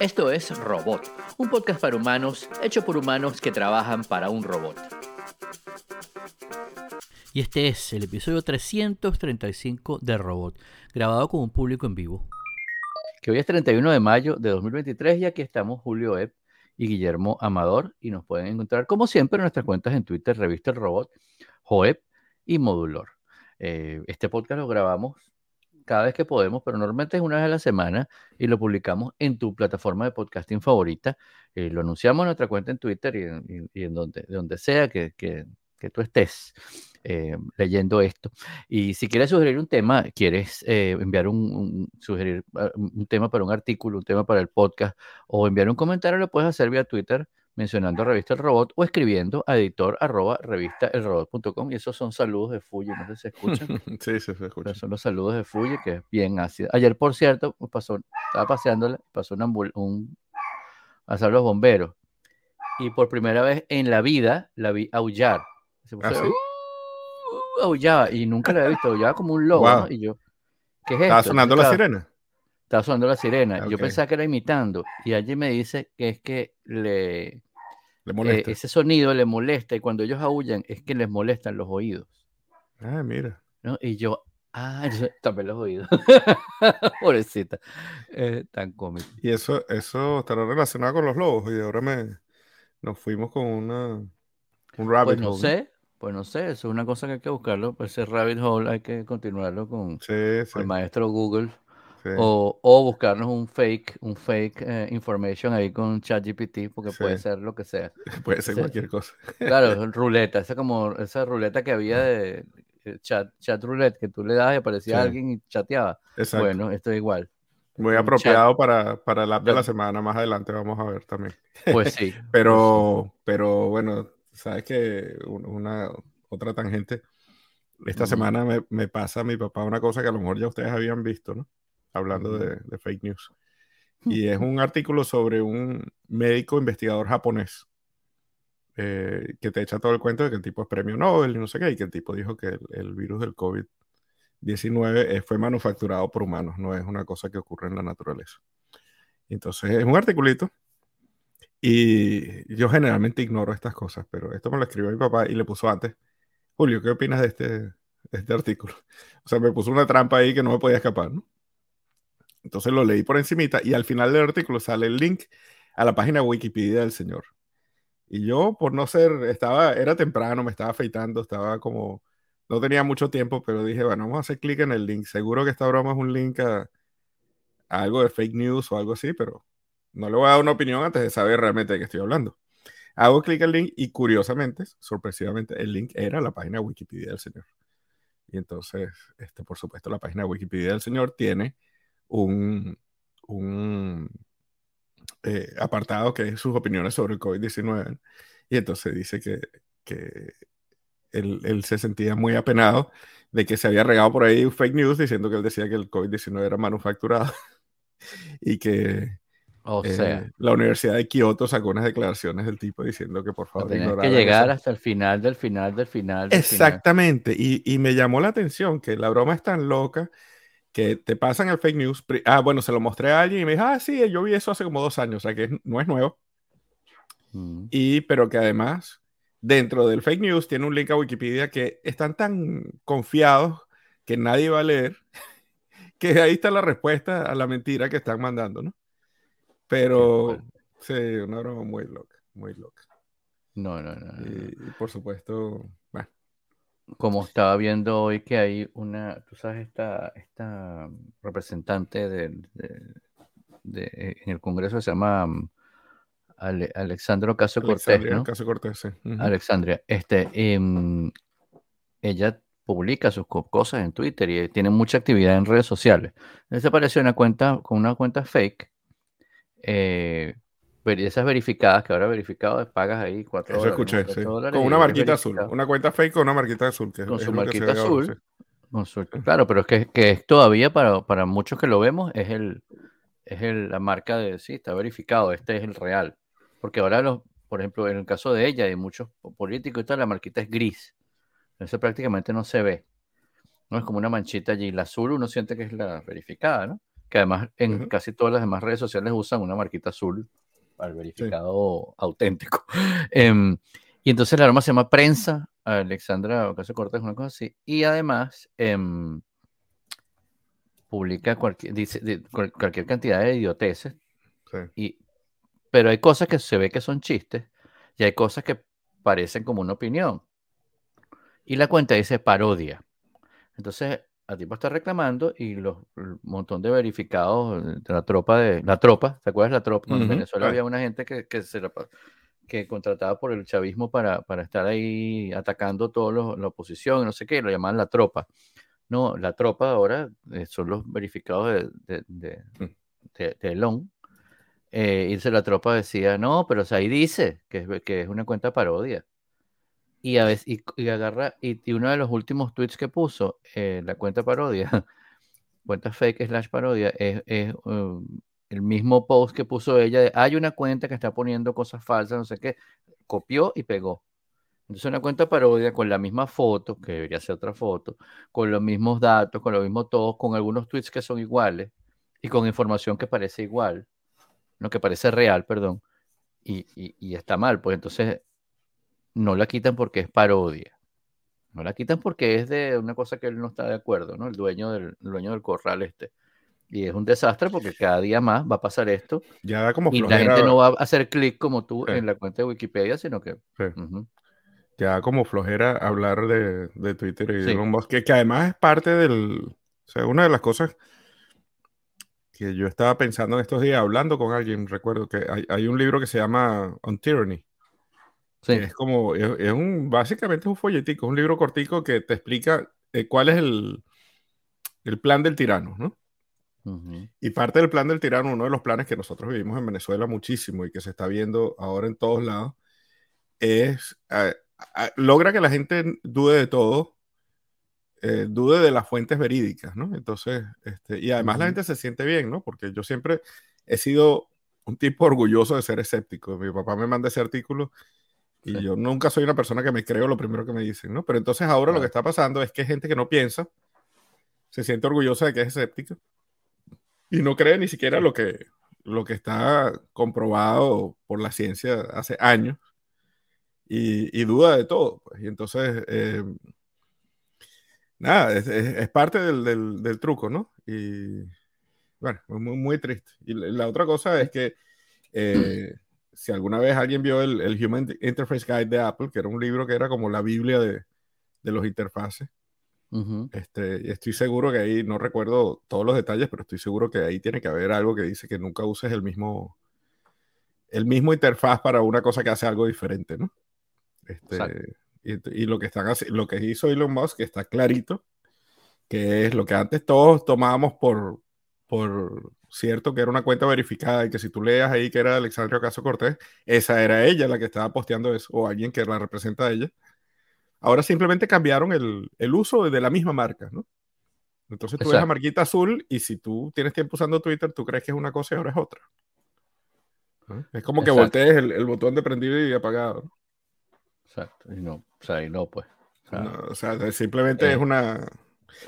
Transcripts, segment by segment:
Esto es Robot, un podcast para humanos hecho por humanos que trabajan para un robot. Y este es el episodio 335 de Robot, grabado con un público en vivo. Que hoy es 31 de mayo de 2023 y aquí estamos Julio Epp y Guillermo Amador y nos pueden encontrar como siempre en nuestras cuentas en Twitter, Revista El Robot, Joep y Modulor. Eh, este podcast lo grabamos cada vez que podemos, pero normalmente es una vez a la semana y lo publicamos en tu plataforma de podcasting favorita. Eh, lo anunciamos en nuestra cuenta en Twitter y, en donde, donde sea que, que, tú estés. Eh, leyendo esto. Y si quieres sugerir un tema, quieres eh, enviar un, sugerir ah, un tema para un artículo, un tema para el podcast o enviar un comentario, lo puedes hacer vía Twitter mencionando Revista El Robot o escribiendo a editor arroba revistaelrobot.com y esos son saludos de Fuji, no sé si se escuchan. sí, sí, se escuchan. son los saludos de Fuji, que es bien ácido. Ayer, por cierto, pasó, estaba paseándole, pasó un, un a los bomberos y por primera vez en la vida la vi aullar. Se puso, ¿Ah, aullaba y nunca la había visto, aullaba como un lobo, Y yo, ¿qué es esto? ¿Estaba sonando la sirena? Estaba sonando la sirena. Yo pensaba que era imitando y allí me dice que es que le, molesta. Eh, ese sonido le molesta y cuando ellos aullan es que les molestan los oídos. Ah, mira. ¿no? Y yo, ah, tapé los oídos. Pobrecita. tan cómico. Y eso, eso estará relacionado con los lobos y ahora me nos fuimos con una un pues rabbit no sé, pues no sé, eso es una cosa que hay que buscarlo. Pues ese rabbit hole hay que continuarlo con, el maestro Google. O, o, buscarnos un fake, un fake eh, information ahí con ChatGPT, porque puede ser lo que sea. Puede ser cualquier cosa. Claro, ruleta, esa como esa ruleta que había de eh, chat, chat roulette, que tú le das y aparecía alguien y chateaba. Bueno, esto es igual. Muy apropiado para, para el app de la semana, más adelante vamos a ver también. Pues sí. pero, pero bueno, sabes que una otra tangente. Esta semana me, me, pasa a mi papá una cosa que a lo mejor ya ustedes habían visto, ¿no? Hablando de, de, fake news. Y es un artículo sobre un médico investigador japonés eh, que te echa todo el cuento de que el tipo es premio Nobel y no sé qué, y que el tipo dijo que el, el virus del COVID-19 eh, fue manufacturado por humanos, no es una cosa que ocurre en la naturaleza. Entonces es un articulito y yo generalmente ignoro estas cosas, pero esto me lo escribió mi papá y le puso antes. Julio, ¿qué opinas de este, de este artículo? O sea, me puso una trampa ahí que no me podía escapar, ¿no? Entonces lo leí por encimita y al final del artículo sale el link a la página Wikipedia del señor. Y yo, por no ser, estaba, era temprano, me estaba afeitando, estaba como, no tenía mucho tiempo, pero dije, bueno, vamos a hacer clic en el link. Seguro que esta broma es un link a algo de fake news o algo así, pero no le voy a dar una opinión antes de saber realmente de qué estoy hablando. Hago clic al link y curiosamente, sorpresivamente, el link era la página Wikipedia del señor. Y entonces, este, por supuesto, la página Wikipedia del señor tiene un, un eh, apartado que es sus opiniones sobre el COVID-19. Y entonces dice que, que él, él, se sentía muy apenado de que se había regado por ahí fake news diciendo que él decía que el COVID-19 era manufacturado y que o eh, sea, la Universidad de Kioto sacó unas declaraciones del tipo diciendo que por favor que llegar hasta el final del final del final. Exactamente, Y, y, me llamó la atención que la broma es tan loca que te pasan el fake news. Ah, bueno, se lo mostré a alguien y me dijo, ah, sí, yo vi eso hace como dos años, o sea que no es nuevo. Mm. Y, pero que además, dentro del fake news tiene un link a Wikipedia que están tan confiados que nadie va a leer, que ahí está la respuesta a la mentira que están mandando, ¿no? Pero sí, una broma muy loca, muy loca. No, no, no. Y, por supuesto. Como estaba viendo hoy que hay una, tú sabes, esta, esta representante de, de, en el Congreso se llama um, Alexandro Caso Cortés, ¿no? Caso Cortés, sí. Alexandria. Este, em, ella publica sus cosas en Twitter y tiene mucha actividad en redes sociales. Entonces apareció una cuenta con una cuenta fake eh, esas verificadas, que ahora verificado pagas ahí cuatro Eso escuché, sí. con una marquita azul, una cuenta fake con una marquita azul. con su marquita azul. claro, pero es que, que todavía para, para, muchos que lo vemos es el es el, la marca de, sí, está verificado, este es el real. Porque ahora, los, por ejemplo, en el caso de ella y muchos políticos y tal, la marquita es gris. Eso prácticamente no se ve. No es como una manchita allí. La azul uno siente que es la verificada, ¿no? que además en casi todas las demás redes sociales usan una marquita azul el verificado auténtico. Em, y entonces la norma se llama prensa, Alexandra Ocasio Cortés, una cosa así. Y además em, publica cualquier, dice, cualquier cantidad de idioteces. Y, pero hay cosas que se ve que son chistes y hay cosas que parecen como una opinión. Y la cuenta dice parodia. Entonces, a tipo está reclamando y los montón de verificados de la tropa de la tropa, ¿te acuerdas de la tropa? en Venezuela había una gente que, que se que contrataba por el chavismo para, para estar ahí atacando toda la oposición, no sé qué, lo llamaban la tropa. No, la tropa ahora eh, son los verificados de, de, de, mm. de, de Long. Eh, la tropa decía, no, pero ahí dice que es, que es una cuenta parodia y a veces y, agarra y, uno de los últimos tweets que puso eh, la cuenta parodia cuenta fake slash parodia es, um, el mismo post que puso ella hay una cuenta que está poniendo cosas falsas no sé qué copió y pegó. Entonces una cuenta parodia con la misma foto que debería ser otra foto con los mismos datos con lo mismo todo con algunos tweets que son iguales y con información que parece igual no que parece real perdón y, y, y está mal pues entonces no la quitan porque es parodia. No la quitan porque es de una cosa que él no está de acuerdo, ¿no? El dueño del, dueño del corral este. Y es un desastre porque cada día más va a pasar esto. Ya da como y la gente no va a hacer clic como tú en la cuenta de Wikipedia, sino que... Ya da como flojera hablar de, de Twitter y de Elon Musk, que, que, además es parte del... O sea, una de las cosas que yo estaba pensando en estos días, hablando con alguien, recuerdo que hay, hay un libro que se llama On Tyranny, es como, es, un, básicamente es un folletico, un libro cortico que te explica eh, cuál es el, el, plan del tirano, ¿no? Y parte del plan del tirano, uno de los planes que nosotros vivimos en Venezuela muchísimo y que se está viendo ahora en todos lados, es, logra que la gente dude de todo, eh, dude de las fuentes verídicas, ¿no? Entonces, este, y además la gente se siente bien, ¿no? Porque yo siempre he sido un tipo orgulloso de ser escéptico. Mi papá me manda ese artículo y yo nunca soy una persona que me creo lo primero que me dicen, ¿no? Pero entonces ahora lo que está pasando es que gente que no piensa, se siente orgullosa de que es escéptica y no cree ni siquiera lo que, lo que está comprobado por la ciencia hace años y, duda de todo. Pues. Y entonces, eh, nada, es, parte del, del, truco, ¿no? Y bueno, muy, muy triste. Y la, otra cosa es que... Eh, si alguna vez alguien vio el, el, Human Interface Guide de Apple, que era un libro que era como la Biblia de, de los interfaces, este, estoy seguro que ahí, no recuerdo todos los detalles, pero estoy seguro que ahí tiene que haber algo que dice que nunca uses el mismo, el mismo interfaz para una cosa que hace algo diferente, ¿no? Este, y, y, lo que están lo que hizo Elon Musk está clarito, que es lo que antes todos tomábamos por, por cierto que era una cuenta verificada y que si tú leas ahí que era Alexandria Ocasio Cortés, esa era ella la que estaba posteando eso, o alguien que la representa a ella. Ahora simplemente cambiaron el, el uso de la misma marca, ¿no? Entonces tú ves la marquita azul y si tú tienes tiempo usando Twitter, tú crees que es una cosa y ahora es otra. Es como que voltees el, el, botón de prendido y apagado. Exacto, y no, o sea, y no, pues. O sea, simplemente es eh, una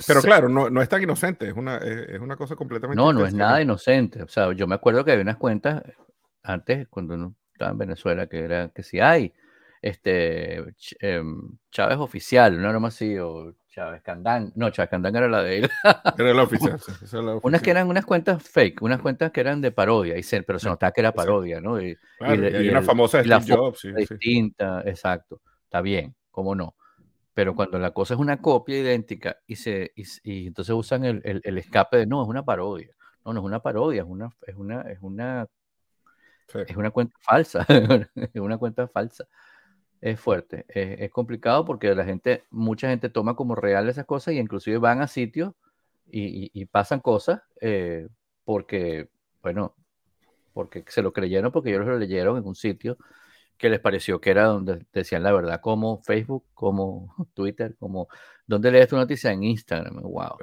pero claro, no, no, es tan inocente, es una, es, una cosa completamente. No, no es nada inocente. O sea, yo me acuerdo que había unas cuentas antes, cuando uno estaba en Venezuela, que era que si hay este em, Chávez oficial, no más así, o Chávez Candán. No, Chávez Candán era la de él. Era la oficial. Unas que eran unas cuentas fake, unas cuentas que eran de parodia, y se, pero se notaba que era parodia, ¿no? Y, y, una famosa de Steve Jobs. Sí, distinta, exacto. Está bien, ¿cómo no? Pero cuando la cosa es una copia idéntica y, se, y, entonces usan el, el, escape de no, es una parodia. No, no es una parodia, es una, es una, es una, es una cuenta falsa. es una cuenta falsa. Es fuerte, es, complicado porque la gente, mucha gente toma como real esas cosas y inclusive van a sitios y, y, pasan cosas eh, porque, bueno, porque se lo creyeron, porque ellos lo leyeron en un sitio que les pareció que era donde decían la verdad, como Facebook, como Twitter, como donde lees tu noticia en Instagram, wow.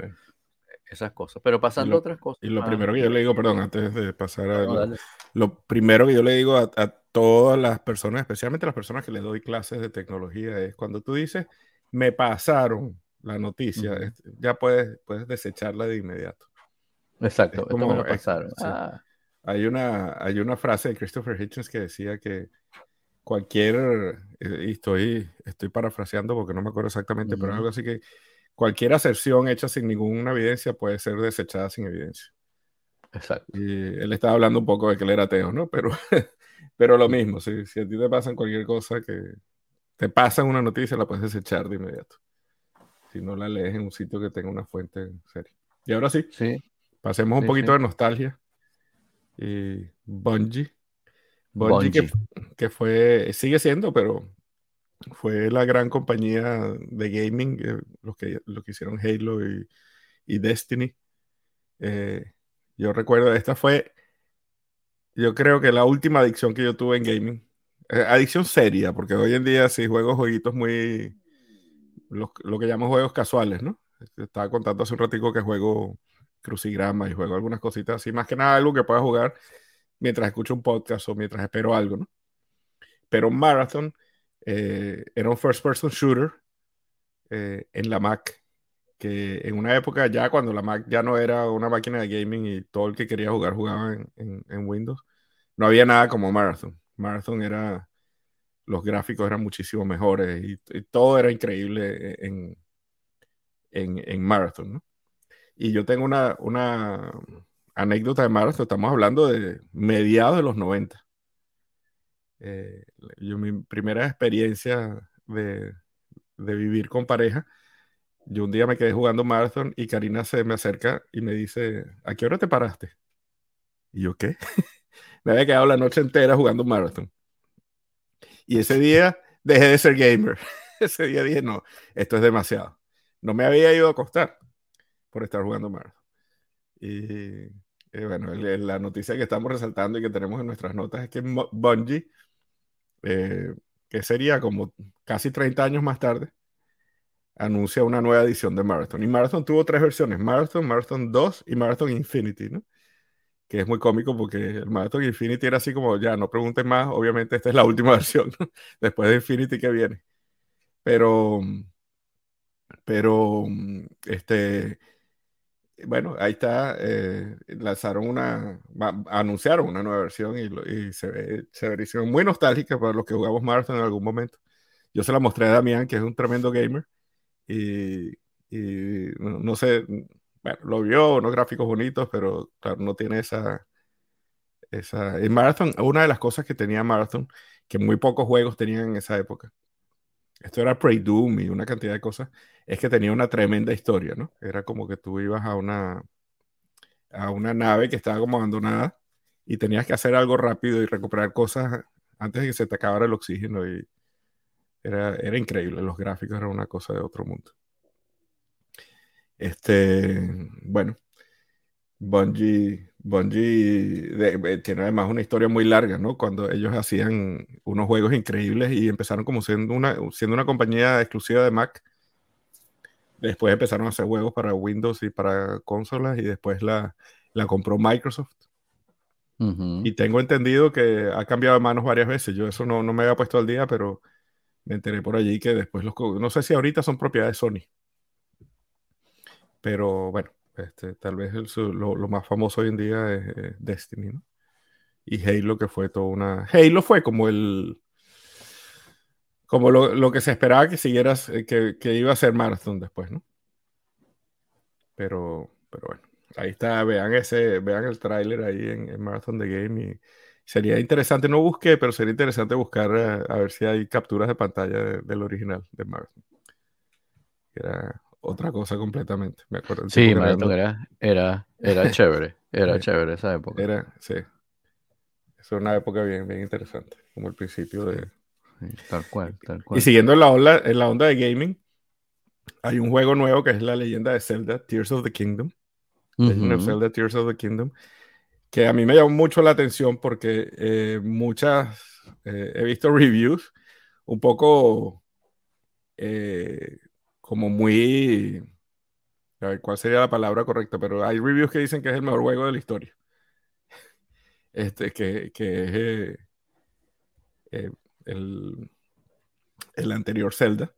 Esas cosas, pero pasando otras cosas. Y lo primero que yo le digo, perdón, antes de pasar a lo, primero que yo le digo a, todas las personas, especialmente las personas que les doy clases de tecnología, es cuando tú dices, me pasaron la noticia, ya puedes, puedes desecharla de inmediato. Exacto, como, me lo pasaron. Ah. Hay, una, hay una frase de Christopher Hitchens que decía que cualquier, eh, y estoy, estoy parafraseando porque no me acuerdo exactamente, pero algo así que cualquier aserción hecha sin ninguna evidencia puede ser desechada sin evidencia. Exacto. Y él estaba hablando un poco de que él era ateo, ¿no? Pero, pero lo mismo, si, si a ti te pasa cualquier cosa que te pasa una noticia, la puedes desechar de inmediato. Si no la lees en un sitio que tenga una fuente seria. Y ahora sí, sí. pasemos un poquito de nostalgia. Y Bungie. Bungie, Que, que, fue, sigue siendo, pero fue la gran compañía de gaming, eh, los, que, lo que hicieron Halo y, y Destiny. Eh, yo recuerdo, esta fue, yo creo que la última adicción que yo tuve en gaming. Eh, adicción seria, porque hoy en día sí juego jueguitos muy, lo, lo que llamo juegos casuales, ¿no? Estaba contando hace un ratico que juego crucigrama y juego algunas cositas así, más que nada algo que pueda jugar mientras escucho un podcast o mientras espero algo, ¿no? Pero Marathon eh, era un first person shooter eh, en la Mac, que en una época ya cuando la Mac ya no era una máquina de gaming y todo el que quería jugar jugaba en, Windows, no había nada como Marathon. Marathon era, los gráficos eran muchísimo mejores y, todo era increíble en, en, Marathon, ¿no? Y yo tengo una, una anécdota de Marathon, estamos hablando de mediados de los 90. Eh, yo mi primera experiencia de, vivir con pareja, yo un día me quedé jugando Marathon y Karina se me acerca y me dice, ¿a qué hora te paraste? Y yo, ¿qué? me había quedado la noche entera jugando Marathon. Y ese día dejé de ser gamer. ese día dije, no, esto es demasiado. No me había ido a acostar por estar jugando Marathon. Y bueno, la noticia que estamos resaltando y que tenemos en nuestras notas es que Bungie eh, que sería como casi 30 años más tarde, anuncia una nueva edición de Marathon. Y Marathon tuvo tres versiones, Marathon, Marathon 2 y Marathon Infinity, ¿no? Que es muy cómico porque el Marathon Infinity era así como, ya, no pregunten más, obviamente esta es la última versión, después de Infinity que viene. Pero, pero, este, bueno, ahí está, eh, lanzaron una, anunciaron una nueva versión y, se ve se muy nostálgica para los que jugamos Marathon en algún momento. Yo se la mostré a Damián, que es un tremendo gamer, y, no, sé, bueno, lo vio, unos gráficos bonitos, pero claro, no tiene esa, esa... En Marathon, una de las cosas que tenía Marathon, que muy pocos juegos tenían en esa época, esto era Pre-Doom y una cantidad de cosas, es que tenía una tremenda historia, ¿no? Era como que tú ibas a una, a una nave que estaba como abandonada y tenías que hacer algo rápido y recuperar cosas antes de que se te acabara el oxígeno y era, era increíble, los gráficos eran una cosa de otro mundo. Este, bueno, Bungie Bungie tiene además una historia muy larga, ¿no? Cuando ellos hacían unos juegos increíbles y empezaron como siendo una, siendo una compañía exclusiva de Mac. Después empezaron a hacer juegos para Windows y para consolas y después la, la compró Microsoft. Y tengo entendido que ha cambiado de manos varias veces. Yo eso no, no me había puesto al día, pero me enteré por allí que después los... No sé si ahorita son propiedad de Sony. Pero bueno, este, tal vez lo, más famoso hoy en día es, Destiny, ¿no? Y Halo, que fue toda una. Halo fue como el. Como lo, que se esperaba que siguieras, eh, que, iba a ser Marathon después, ¿no? Pero, pero bueno, ahí está, vean ese, vean el tráiler ahí en, Marathon The Game y sería interesante, no busqué, pero sería interesante buscar eh, a, ver si hay capturas de pantalla del original de Marathon. Era otra cosa completamente. Me acuerdo. Sí, era, era, era chévere. Era chévere esa época. Era, sí. Es una época bien, bien interesante, como el principio de. tal cual, tal cual. Y siguiendo en la, onda, en la onda de gaming, hay un juego nuevo que es la leyenda de Zelda, Tears of the Kingdom. Zelda, Tears of the Kingdom. Que a mí me llamó mucho la atención porque eh, muchas. Eh, he visto reviews un poco. Eh, como muy... A ver, ¿cuál sería la palabra correcta? Pero hay reviews que dicen que es el mejor juego de la historia. Este, que, que es eh, eh, el, el, anterior Zelda.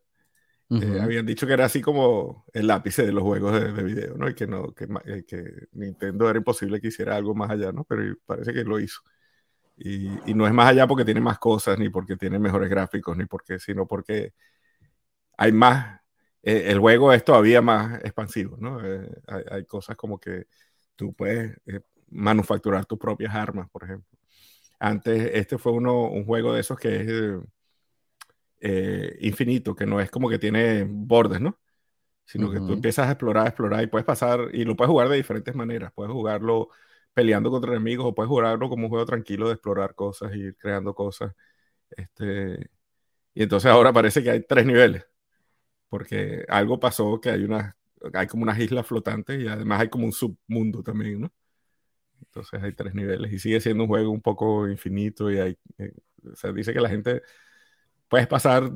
eh, habían dicho que era así como el lápice de los juegos de, video, ¿no? Y que, no, que, eh, que, Nintendo era imposible que hiciera algo más allá, ¿no? Pero parece que lo hizo. Y, y, no es más allá porque tiene más cosas, ni porque tiene mejores gráficos, ni porque, sino porque hay más. Eh, el juego es todavía más expansivo, ¿no? Hay, hay, cosas como que tú puedes manufacturar tus propias armas, por ejemplo. Antes, este fue uno, un juego de esos que es eh, infinito, que no es como que tiene bordes, ¿no? Sino que tú empiezas a explorar, a explorar y puedes pasar, y lo puedes jugar de diferentes maneras. Puedes jugarlo peleando contra enemigos o puedes jugarlo como un juego tranquilo de explorar cosas y ir creando cosas. Este, y entonces ahora parece que hay tres niveles, porque algo pasó que hay, una, hay como unas islas flotantes y además hay como un submundo también, ¿no? Entonces hay tres niveles y sigue siendo un juego un poco infinito y hay, eh, o sea, dice que la gente puedes pasar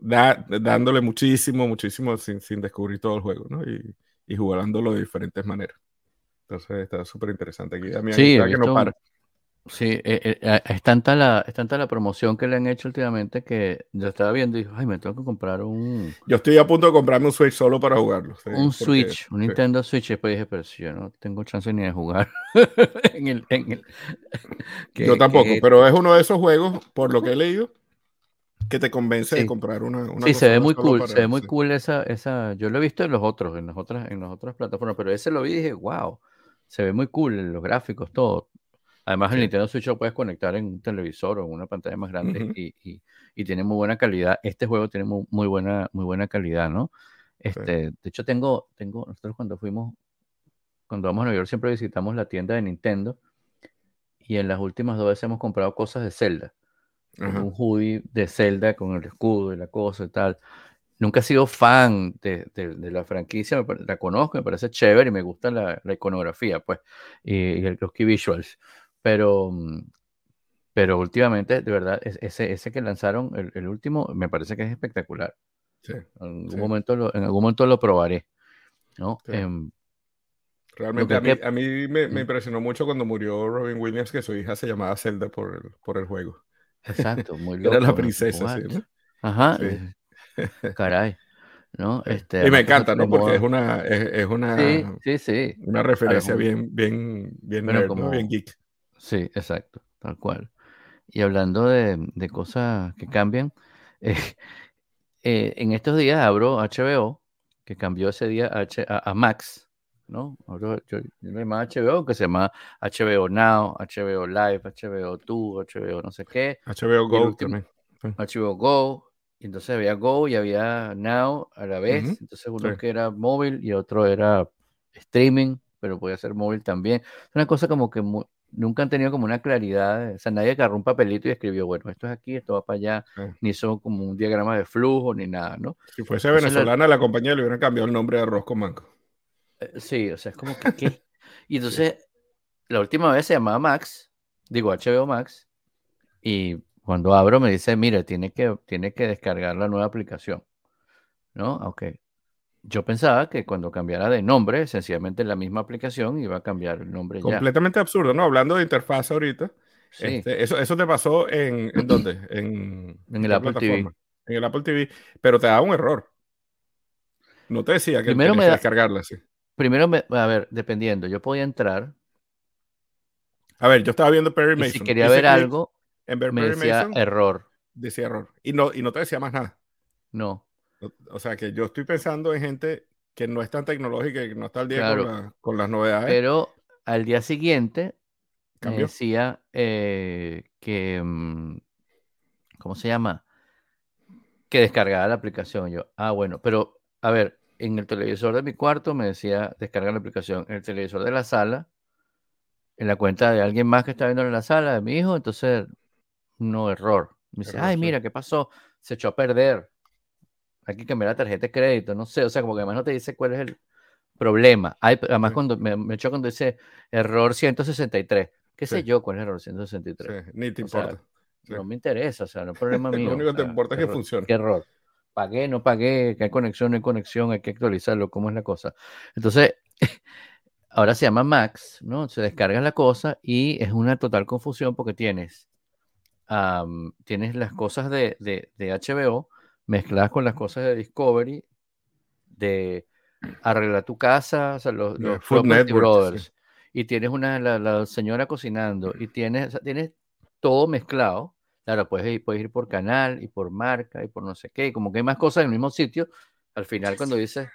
dándole muchísimo, muchísimo sin, sin, descubrir todo el juego, ¿no? Y, y jugándolo de diferentes maneras. Entonces está súper interesante aquí. A mí sí, que no para. Sí, eh, eh, es, tanta la, es tanta la promoción que le han hecho últimamente que yo estaba viendo y dije, ay, me tengo que comprar un... Yo estoy a punto de comprarme un Switch solo para jugarlo. un Switch, un Nintendo Switch. Y después dije, pero si yo no tengo chance ni de jugar en el... En el yo tampoco, pero es uno de esos juegos, por lo que he leído, que te convence de comprar una, una sí se ve muy cool se ve muy cool esa esa yo lo he visto en los otros en las otras en las otras plataformas pero ese lo vi y dije wow se ve muy cool los gráficos todo además el Nintendo Switch lo puedes conectar en un televisor o en una pantalla más grande y, y, y, tiene muy buena calidad. Este juego tiene muy, muy buena muy buena calidad no este de hecho tengo tengo nosotros cuando fuimos cuando vamos a Nueva York siempre visitamos la tienda de Nintendo y en las últimas dos veces hemos comprado cosas de Zelda un hoodie de Zelda con el escudo y la cosa y tal. Nunca he sido fan de, de, la franquicia, la conozco, me parece chévere y me gusta la, la iconografía, pues, y, los key visuals. Pero, mm, pero últimamente, de verdad, ese, ese que lanzaron, el, el último, me parece que es espectacular. Sí, en, algún Momento lo, en algún momento lo probaré. ¿no? Em, Realmente a mí, a mí me, me, impresionó mucho cuando murió Robin Williams que su hija se llamaba Zelda por el, por el juego. Exacto, muy loco. Era la princesa, sí, Ajá. Eh, caray. ¿no? Este, y me encanta, ¿no? Porque es una, es, una, sí, sí, una referencia bien, bien, bien, bien geek. Sí, exacto, tal cual. Y hablando de, de cosas que cambian, eh, eh, en estos días abro HBO, que cambió ese día a, a Max, ¿no? Yo, yo, yo más HBO que se llama HBO Now, HBO Live, HBO 2, HBO no sé qué. HBO Go también. HBO Go. Y entonces había Go y había Now a la vez. Entonces uno que era móvil y otro era streaming, pero podía ser móvil también. Es una cosa como que nunca han tenido como una claridad. O sea, nadie agarró un papelito y escribió, bueno, esto es aquí, esto va para allá. Ni son como un diagrama de flujo ni nada, ¿no? Si fuese venezolana, la... compañía le hubieran cambiado el nombre de Arroz con Manco. Eh, sí, o sea, es como que ¿qué? Y entonces, la última vez se llamaba Max, digo HBO Max, y cuando abro me dice, mira, tiene que, tiene que descargar la nueva aplicación. ¿No? Ok. Yo pensaba que cuando cambiara de nombre, sencillamente la misma aplicación iba a cambiar el nombre Completamente absurdo, ¿no? Hablando de interfaz ahorita. Este, eso, eso te pasó en, ¿en dónde? En, en el Apple TV. En el Apple TV, pero te da un error. No te decía que Primero me que descargarla, sí. Primero, a ver, dependiendo, yo podía entrar. A ver, yo estaba viendo Perry Mason. si quería ver algo, me decía error. Decía error. Y no, y no te decía más nada. No. O, sea que yo estoy pensando en gente que no es tan tecnológica y que no está al día con, las novedades. Pero al día siguiente me decía eh, que, mm, ¿cómo se llama? Que descargaba la aplicación. Yo, ah, bueno, pero a ver, en el televisor de mi cuarto me decía descargar la aplicación. En el televisor de la sala, en la cuenta de alguien más que está viendo en la sala, de mi hijo, entonces, no error. Me dice, ay, mira, ¿qué pasó? Se echó a perder. Hay que cambiar la tarjeta de crédito, no sé, o sea, como que además no te dice cuál es el problema. además, cuando me, me echó cuando dice error 163, qué sé yo cuál es el error 163. ni te importa. No me interesa, o sea, no es problema mío. Lo único que te importa es que funcione. ¿Qué error? pagué, no pagué, que hay conexión, no hay conexión, hay que actualizarlo, cómo es la cosa. Entonces, ahora se llama Max, ¿no? Se descarga la cosa y es una total confusión porque tienes, tienes las cosas de, de, HBO, mezcladas con las cosas de Discovery, de arreglar tu casa, o sea, los, los Brothers, y tienes una, la, señora cocinando, y tienes, tienes todo mezclado. Claro, puedes ir, puedes ir por canal y por marca y por no sé qué, como que hay más cosas en el mismo sitio. Al final, cuando dice,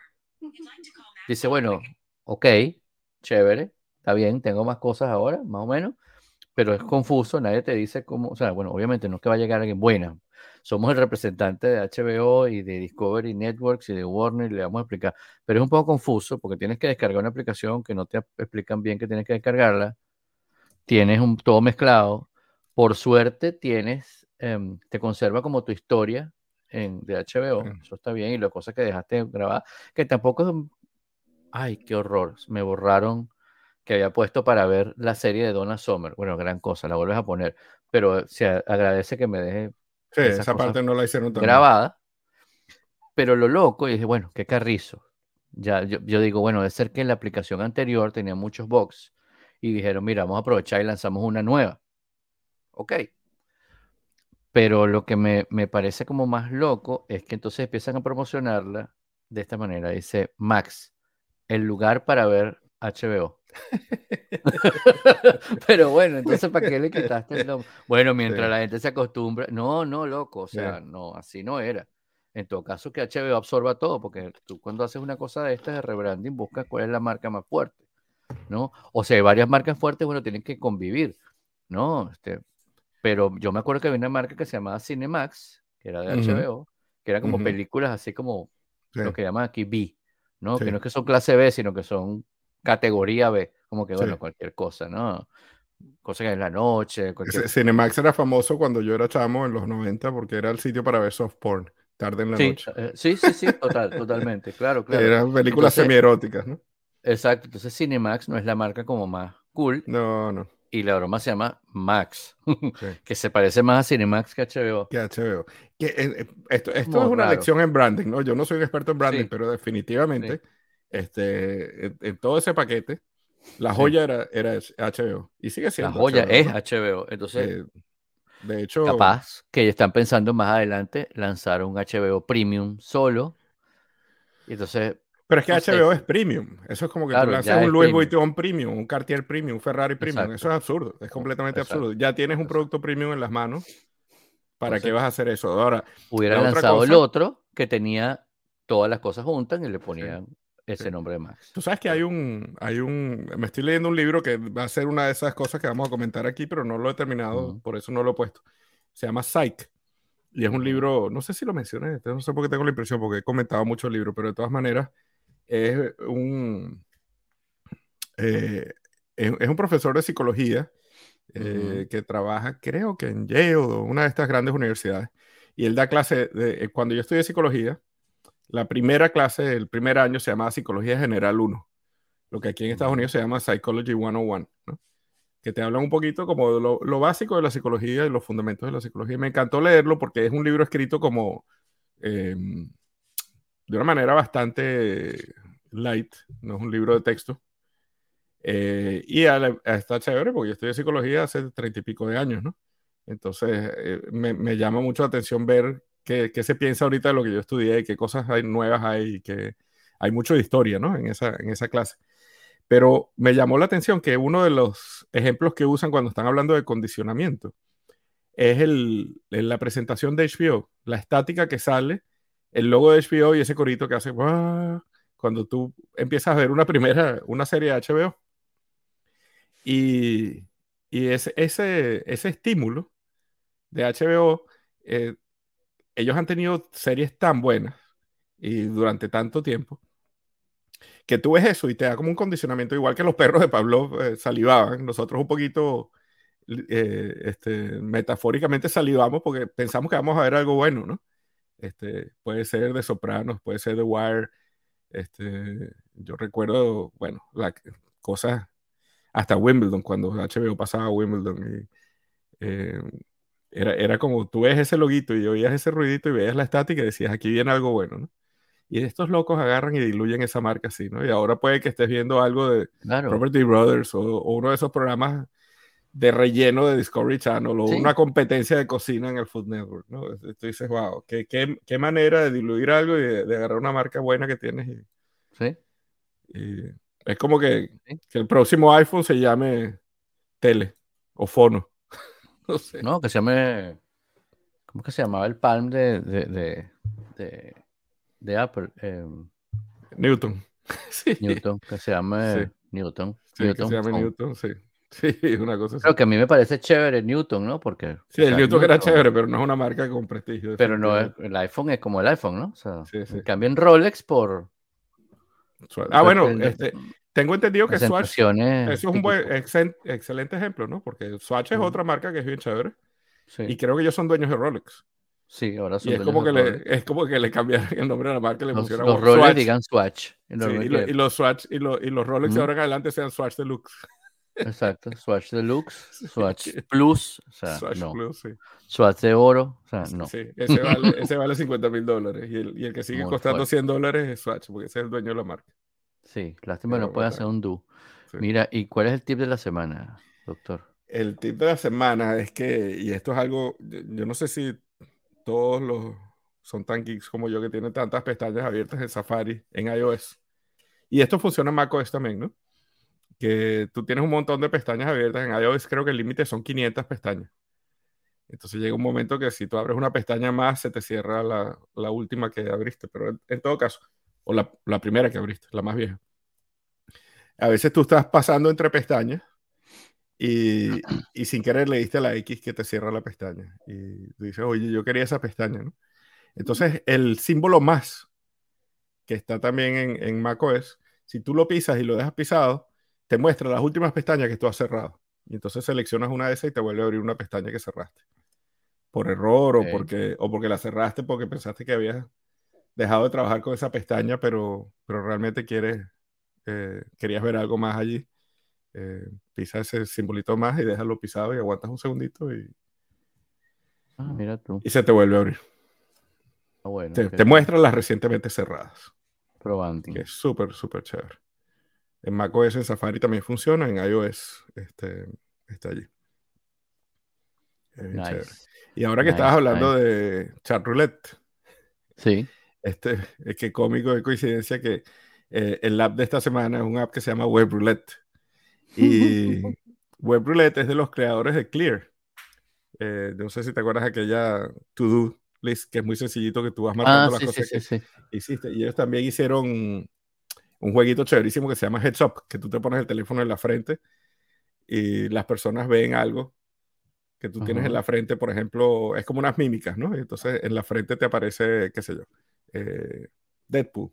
dice, bueno, ok, chévere, está bien, tengo más cosas ahora, más o menos, pero es confuso, nadie te dice cómo, o sea, bueno, obviamente no es que va a llegar alguien buena. Somos el representante de HBO y de Discovery Networks y de Warner y le vamos a explicar, pero es un poco confuso porque tienes que descargar una aplicación que no te explican bien que tienes que descargarla, tienes un, todo mezclado, por suerte tienes, em, te conserva como tu historia en, de HBO, eso está bien, y las cosas que dejaste grabadas, que tampoco es, ay, qué horror, me borraron que había puesto para ver la serie de Donna Summer. Bueno, gran cosa, la vuelves a poner, pero se agradece que me deje. Sí, esa parte no la hicieron grabada. Pero lo loco, y dije, bueno, qué carrizo. Ya, yo, digo, bueno, debe ser que la aplicación anterior tenía muchos bugs y dijeron, mira, vamos a aprovechar y lanzamos una nueva. Ok. Pero lo que me, me parece como más loco es que entonces empiezan a promocionarla de esta manera. Dice, Max, el lugar para ver HBO. Pero bueno, entonces, ¿para qué le quitaste el nombre? Bueno, mientras la gente se acostumbra. No, no, loco, o sea, no, así no era. En todo caso, que HBO absorba todo, porque tú cuando haces una cosa de estas de rebranding, buscas cuál es la marca más fuerte, ¿no? O sea, hay varias marcas fuertes, bueno, tienen que convivir, ¿no? Este, pero yo me acuerdo que había una marca que se llamaba Cinemax, que era de HBO, que era como películas así como lo que llaman aquí B, ¿no? Que no es que son clase B, sino que son categoría B, como que bueno, cualquier cosa, ¿no? Cosa que en la noche. Cualquier... Cinemax era famoso cuando yo era chamo en los 90 porque era el sitio para ver soft porn, tarde en la noche. Eh, sí, sí, sí, total, totalmente, claro, claro. Eran películas semieróticas, ¿no? Exacto, entonces Cinemax no es la marca como más cool. No, no. Y la broma se llama Max, que se parece más a Cinemax que a HBO. Que HBO. Que, eh, eh, esto esto es una lección en branding, ¿no? Yo no soy un experto en branding, pero definitivamente este, en, todo ese paquete, la joya era, era HBO y sigue siendo. La joya es HBO. Entonces, eh, de hecho, capaz que están pensando más adelante lanzar un HBO Premium solo. Y entonces, pero es que HBO es premium. Eso es como que tú lanzas un Louis Vuitton premium, un Cartier premium, un Ferrari premium. Eso es absurdo. Es completamente absurdo. Ya tienes un producto premium en las manos. ¿Para qué vas a hacer eso? Ahora, hubiera lanzado el otro que tenía todas las cosas juntas y le ponían ese nombre de Max. Tú sabes que hay un, hay un, me estoy leyendo un libro que va a ser una de esas cosas que vamos a comentar aquí, pero no lo he terminado, por eso no lo he puesto. Se llama Psych. Y es un libro, no sé si lo mencioné, no sé por qué tengo la impresión, porque he comentado mucho el libro, pero de todas maneras es un, eh, es, un profesor de psicología eh, que trabaja, creo que en Yale o una de estas grandes universidades. Y él da clase, de, cuando yo estudié psicología, la primera clase, el primer año se llamaba Psicología General 1, lo que aquí en Estados Unidos se llama Psychology 101, ¿no? que te hablan un poquito como de lo, básico de la psicología y los fundamentos de la psicología. Me encantó leerlo porque es un libro escrito como em, de una manera bastante light, no es un libro de texto. Eh, y está chévere porque yo estudié psicología hace treinta y pico de años, ¿no? Entonces eh, me, me, llama mucho la atención ver qué, se piensa ahorita de lo que yo estudié y qué cosas hay, nuevas hay que hay mucho de historia, ¿no? En esa, en esa clase. Pero me llamó la atención que uno de los ejemplos que usan cuando están hablando de condicionamiento es el, la presentación de HBO, la estática que sale, el logo de HBO y ese corito que hace cuando tú empiezas a ver una primera, una serie de HBO. Y, y ese, ese, ese estímulo de HBO eh, ellos han tenido series tan buenas y durante tanto tiempo que tú ves eso y te da como un condicionamiento, igual que los perros de Pablo eh, salivaban, nosotros un poquito eh, este, metafóricamente salivamos porque pensamos que vamos a ver algo bueno, ¿no? Este, puede ser de Sopranos, puede ser de Wire, este, yo recuerdo, bueno, la, cosas hasta Wimbledon, cuando HBO pasaba a Wimbledon y eh, era, como tú ves ese loguito y oías ese ruidito y veías la estática y decías, aquí viene algo bueno, ¿no? Y estos locos agarran y diluyen esa marca así, ¿no? Y ahora puede que estés viendo algo de Robert D. Brothers o, uno de esos programas de relleno de Discovery Channel o una competencia de cocina en el Food Network, ¿no? Tú dices, wow, qué, qué, qué manera de diluir algo y de, agarrar una marca buena que tienes. Y, sí. Y es como que, que, el próximo iPhone se llame Tele o Fono. no sé. No, que se llame. ¿Cómo que se llamaba el Palm de, de, de, de, Apple? Em, Newton. sí. Newton, que se llame Newton. Sí, Newton, que se llame Newton, sí. Sí, una cosa así. Creo que a mí me parece chévere Newton, ¿no? Porque. Sí, el Newton, era chévere, pero no es una marca con prestigio. Pero no es, el iPhone es como el iPhone, ¿no? O sea, sí, sí. cambien Rolex por. Ah, bueno, este, tengo entendido que Swatch. Eso es un buen, excelente ejemplo, ¿no? Porque Swatch es otra marca que es bien chévere. Sí. Y creo que ellos son dueños de Rolex. Sí, ahora son y es como, que le, es como que le cambiaron el nombre de la marca. Le los, los Rolex digan Swatch. Sí, y, y, los Swatch y, y los Rolex de ahora en adelante sean Swatch Deluxe. Exacto, Swatch Deluxe, Swatch Plus, o sea, Swatch no. Plus, sí. Swatch de oro, o sea, no. Sí, ese vale, ese vale 50 mil dólares y el, y el, que sigue costando 100 dólares es Swatch, porque ese es el dueño de la marca. Sí, lástima no puede hacer un do. Mira, ¿y cuál es el tip de la semana, doctor? El tip de la semana es que, y esto es algo, yo no sé si todos los son tan geeks como yo que tienen tantas pestañas abiertas en Safari, en iOS. Y esto funciona en macOS también, ¿no? que tú tienes un montón de pestañas abiertas. En iOS creo que el límite son 500 pestañas. Entonces llega un momento que si tú abres una pestaña más, se te cierra la, la última que abriste. Pero en, todo caso, o la, la, primera que abriste, la más vieja. A veces tú estás pasando entre pestañas y, y, sin querer le diste la X que te cierra la pestaña. Y tú dices, oye, yo quería esa pestaña, ¿no? Entonces, el símbolo más que está también en, en macOS, si tú lo pisas y lo dejas pisado, te muestra las últimas pestañas que tú has cerrado. Y entonces seleccionas una de esas y te vuelve a abrir una pestaña que cerraste. Por error o, porque, o porque la cerraste porque pensaste que habías dejado de trabajar con esa pestaña, pero, pero realmente quieres, eh, querías ver algo más allí. Eh, pisa ese simbolito más y déjalo pisado y aguantas un segundito y, ah, mira tú. y se te vuelve a abrir. Ah, bueno, te, muestra las recientemente cerradas. Probando. Que es súper, súper chévere. En macOS, en Safari también funciona, en iOS este, está allí. Y ahora que estabas hablando de chat roulette. Sí. Este, es que cómico de coincidencia que eh, el app de esta semana es un app que se llama Web Roulette. Y Web Roulette es de los creadores de Clear. Eh, no sé si te acuerdas de aquella to-do list que es muy sencillito que tú vas marcando ah, las cosas que hiciste. Y ellos también hicieron un jueguito chéverísimo que se llama Heads Up, que tú te pones el teléfono en la frente y las personas ven algo que tú tienes en la frente, por ejemplo, es como unas mímicas, ¿no? Entonces en la frente te aparece, qué sé yo, eh, Deadpool.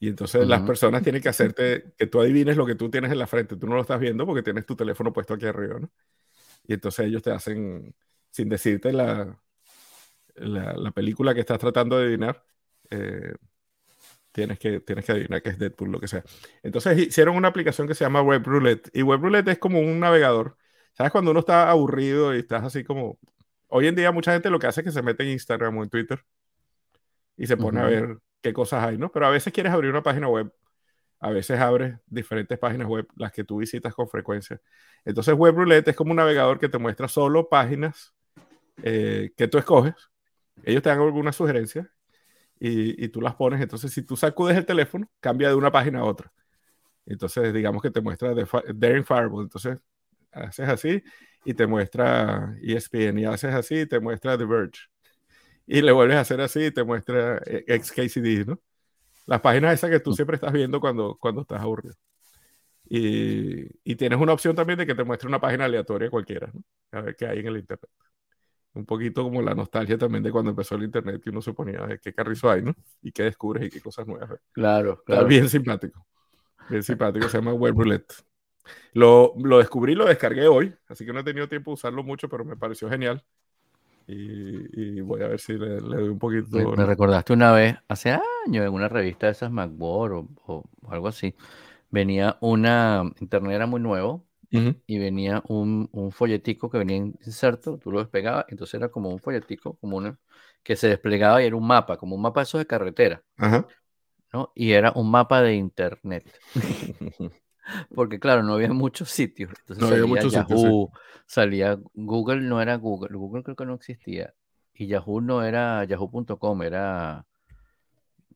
Y entonces las personas tienen que hacerte que tú adivines lo que tú tienes en la frente. Tú no lo estás viendo porque tienes tu teléfono puesto aquí arriba, ¿no? Y entonces ellos te hacen, sin decirte la, la, película que estás tratando de adivinar, eh, tienes que, tienes que adivinar que es Deadpool, lo que sea. Entonces hicieron una aplicación que se llama Web Roulette. Y Web Roulette es como un navegador. ¿Sabes? Cuando uno está aburrido y estás así como... Hoy en día mucha gente lo que hace es que se mete en Instagram o en Twitter y se pone a ver qué cosas hay, ¿no? Pero a veces quieres abrir una página web. A veces abres diferentes páginas web, las que tú visitas con frecuencia. Entonces Web Roulette es como un navegador que te muestra solo páginas eh, que tú escoges. Ellos te dan alguna sugerencia y, tú las pones. Entonces, si tú sacudes el teléfono, cambia de una página a otra. Entonces, digamos que te muestra Daring Fireball. Entonces, haces así y te muestra ESPN y haces así y te muestra The Verge. Y le vuelves a hacer así y te muestra eh, XKCD, ¿no? Las páginas esas que tú siempre estás viendo cuando, cuando estás aburrido. Y, y, tienes una opción también de que te muestre una página aleatoria cualquiera, ¿no? A ver qué hay en el internet un poquito como la nostalgia también de cuando empezó el internet, que uno se ponía, qué carrizo hay, ¿no? Y qué descubres y qué cosas nuevas. Claro, claro. bien simpático. Bien simpático, se llama Web Roulette. Lo, lo descubrí, lo descargué hoy, así que no he tenido tiempo de usarlo mucho, pero me pareció genial. Y, voy a ver si le, doy un poquito. Me, recordaste una vez, hace años, en una revista de esas Macbook o, o algo así, venía una, internet era muy nuevo, y venía un, un, folletico que venía inserto, tú lo despegabas, entonces era como un folletico, como una, que se desplegaba y era un mapa, como un mapa de esos de carretera, ¿no? Y era un mapa de internet. Porque claro, no había muchos sitios. Entonces No había salía muchos sitios, sí. Yahoo, salía Google, no era Google, Google creo que no existía. Y Yahoo no era yahoo.com, era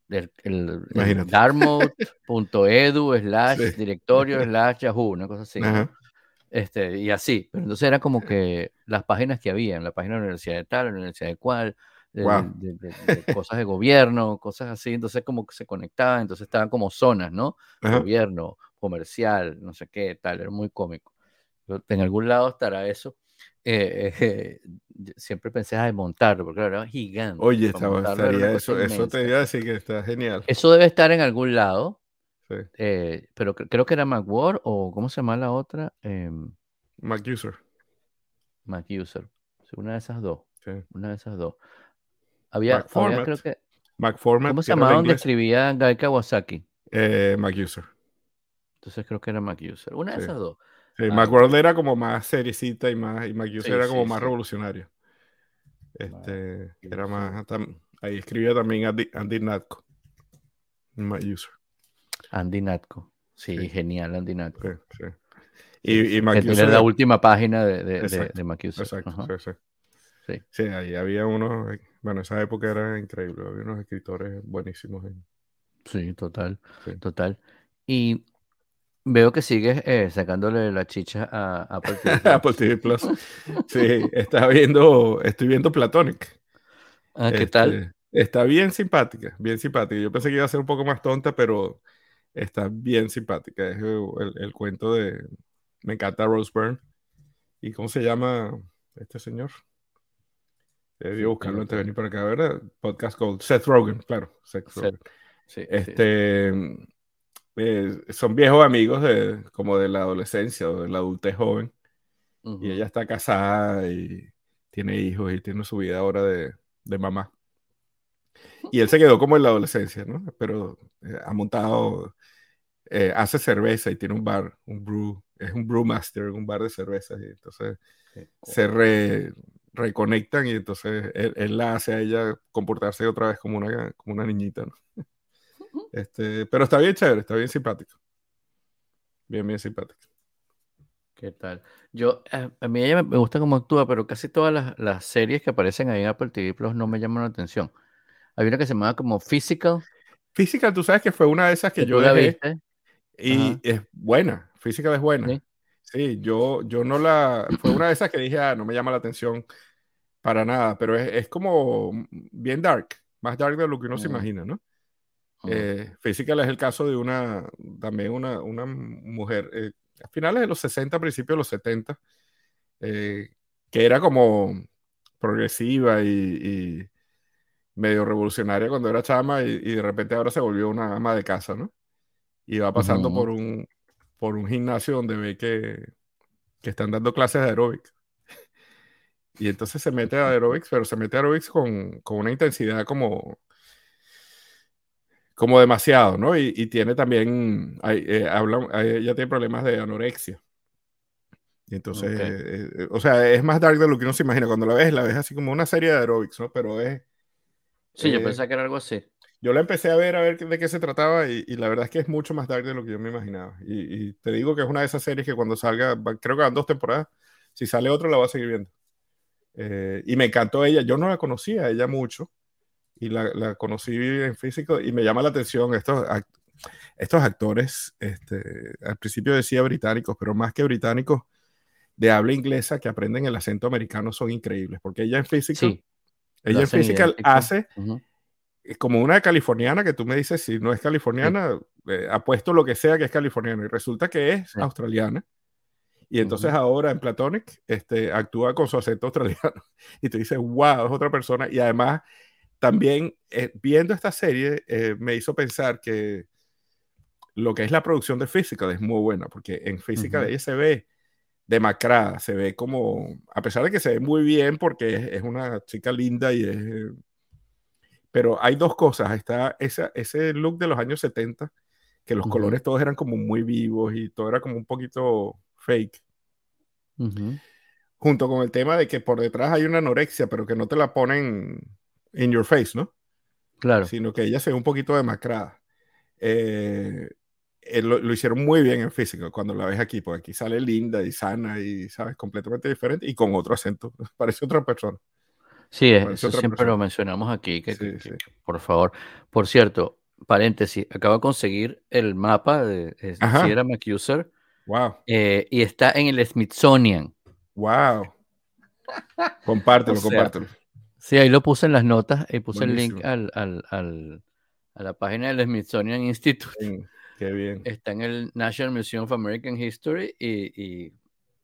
el, el, el dartmouth.edu slash Sí. directorio slash Yahoo, una cosa así. Este, y así, pero entonces era como que las páginas que había, la página de la universidad de tal, la universidad de cual, de, Guau. de- de- de cosas de gobierno, cosas así, entonces como que se conectaban, entonces estaban como zonas, ¿no? Ajá. Gobierno, comercial, no sé qué, tal, era muy cómico. En algún lado estará eso. Eh, eh, siempre pensé a montarlo, porque era gigante. Oye, estaba, estaría eso, eso te iba a decir que está genial. Eso debe estar en algún lado, Sí. eh, pero cre- creo que era Macworld o ¿cómo se llama la otra? Em, Mac User. Mac User. Sí, Una de esas dos. Sí. Una de esas dos. Había, había creo que. Mac Format. ¿Cómo se llamaba donde escribía Guy Kawasaki? Eh, Mac User. Entonces creo que era Mac User. Una de Sí. esas dos. Sí, Ah, Macworld era como más seriecita y más y Mac User Sí, era como más revolucionario. Este, era más tam- ahí escribía también Andy, Andy Natko. Mac User. Andy Natko. Sí, genial, Andy Natko. Sí, sí. Sí, Y, y Mac que tiene User- la última página de, de, Exacto, de Mac User. Exacto, Ajá. sí, sí. Ahí había unos, bueno, esa época era increíble, había unos escritores buenísimos. ahí. Sí, total, Sí. total. Y veo que sigues eh, sacándole la chicha a Apple TV Plus. Apple TV Plus. Sí, estaba viendo, estoy viendo Platonic. Ah, ¿qué tal? Este, Está bien simpática, bien simpática. Yo pensé que iba a ser un poco más tonta, pero está bien simpática. Es el, cuento de. Me encanta Rose Byrne. ¿Y cómo se llama este señor? Debí buscarlo antes de venir para acá, ¿verdad? Podcast Gold. Seth Rogen, claro. Seth Seth, Rogen. Sí, sí. Eh, son viejos amigos de, como de la adolescencia o de la adultez joven. Ujú. Y ella está casada y tiene hijos y tiene su vida ahora de, de mamá. Y él se quedó como en la adolescencia, ¿no? Pero eh, ha montado, eh, hace cerveza y tiene un bar, un brew, es un brewmaster, un bar de cervezas. Y entonces se re- reconectan y entonces él, él la hace a ella comportarse otra vez como una, como una niñita, ¿no? Este, pero está bien chévere, está bien simpático. Bien, bien simpático. ¿Qué tal? Yo, a, a mí ella me, gusta cómo actúa, pero casi todas las, las series que aparecen ahí en Apple TV Plus no me llaman la atención. Hay una que se llama como Physical, Física, tú sabes que fue una de esas que que yo la dejé. viste. Y Ajá. es buena, física es buena. Sí. Sí, yo, yo no la. Fue una de esas que dije, ah, no me llama la atención para nada, pero es, es como bien dark, más dark de lo que uno se Mm. imagina, ¿no? Mm. Eh, Physical es el caso de una, también una, una mujer, eh, a finales de los 60, principios de los 70, eh, que era como progresiva y, y medio revolucionaria cuando era chama y, y de repente ahora se volvió una ama de casa, ¿no? Y va pasando Ujú. por un, por un gimnasio donde ve que, que están dando clases de aeróbics. Y entonces se mete a aeróbics, pero se mete a aeróbics con, con una intensidad como, como demasiado, ¿no? Y, y tiene también, hay, eh, habla- hay- ella tiene problemas de anorexia. Y entonces, Ok. eh, eh, o sea, es más dark de lo que uno se imagina. Cuando la ves, la ves así como una serie de aerobics, ¿no? Pero es, Sí, yo eh, pensaba que era algo así. yo la empecé a ver a ver de qué se trataba y, y la verdad es que es mucho más dark de lo que yo me imaginaba. Y, y te digo que es una de esas series que cuando salga, va- creo que van dos temporadas, si sale otra la voy a seguir viendo. Eh, y me encantó ella, yo no la conocía ella mucho y la, la conocí en físico y me llama la atención estos, act- estos actores, este, al principio decía británicos, pero más que británicos, de habla inglesa que aprenden el acento americano son increíbles, porque ella en físico, Sí, ella en física hace Ujú. es como una californiana que tú me dices, si no es californiana, eh, apuesto lo que sea que es californiana. Y resulta que es Sí. australiana. Y entonces Ujú. ahora en Platonic este, actúa con su acento australiano. Y tú dices, wow, es otra persona. Y además, también eh, viendo esta serie, eh, me hizo pensar que lo que es la producción de Physical es muy buena, porque en Physical Ujú. ella se ve demacrada, se ve como, a pesar de que se ve muy bien porque es, es una chica linda y es... eh, Pero hay dos cosas, está esa, ese look de los años 70, que los colores todos eran como muy vivos y todo era como un poquito fake, junto con el tema de que por detrás hay una anorexia, pero que no te la ponen in your face, ¿no? Claro. Sino que ella se ve un poquito demacrada. Eh, eh, lo, hicieron muy bien en físico cuando la ves aquí, porque aquí sale linda y sana y, ¿sabes? Completamente diferente y con otro acento. Parece otra persona. Sí, eso siempre lo mencionamos aquí. Que, por favor. Por cierto, paréntesis, acabo de conseguir el mapa de, Sierra McUser. Wow. Eh, y está en el Smithsonian. Wow. compártelo, compártelo. Sí, ahí lo puse en las notas y puse el link al, a la página del Smithsonian Institute. qué bien. Está en el National Museum of American History y,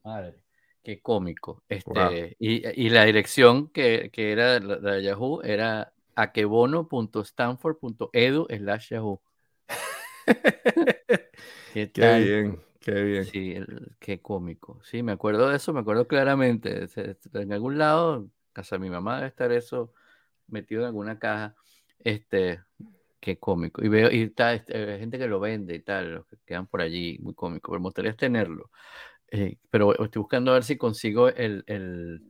madre, qué cómico. Este, y, la dirección que, era la, de Yahoo era akebono.stanford.edu slash Yahoo. ¿Qué, qué, bien, qué bien. Sí, qué cómico. Sí, me acuerdo de eso, me acuerdo claramente. En algún lado, casa de mi mamá debe estar eso metido en alguna caja. Este, qué cómico. Y veo, y está, este, gente que lo vende y tal, los que quedan por allí, muy cómico. Pero me gustaría tenerlo. Eh, pero estoy buscando a ver si consigo el, el,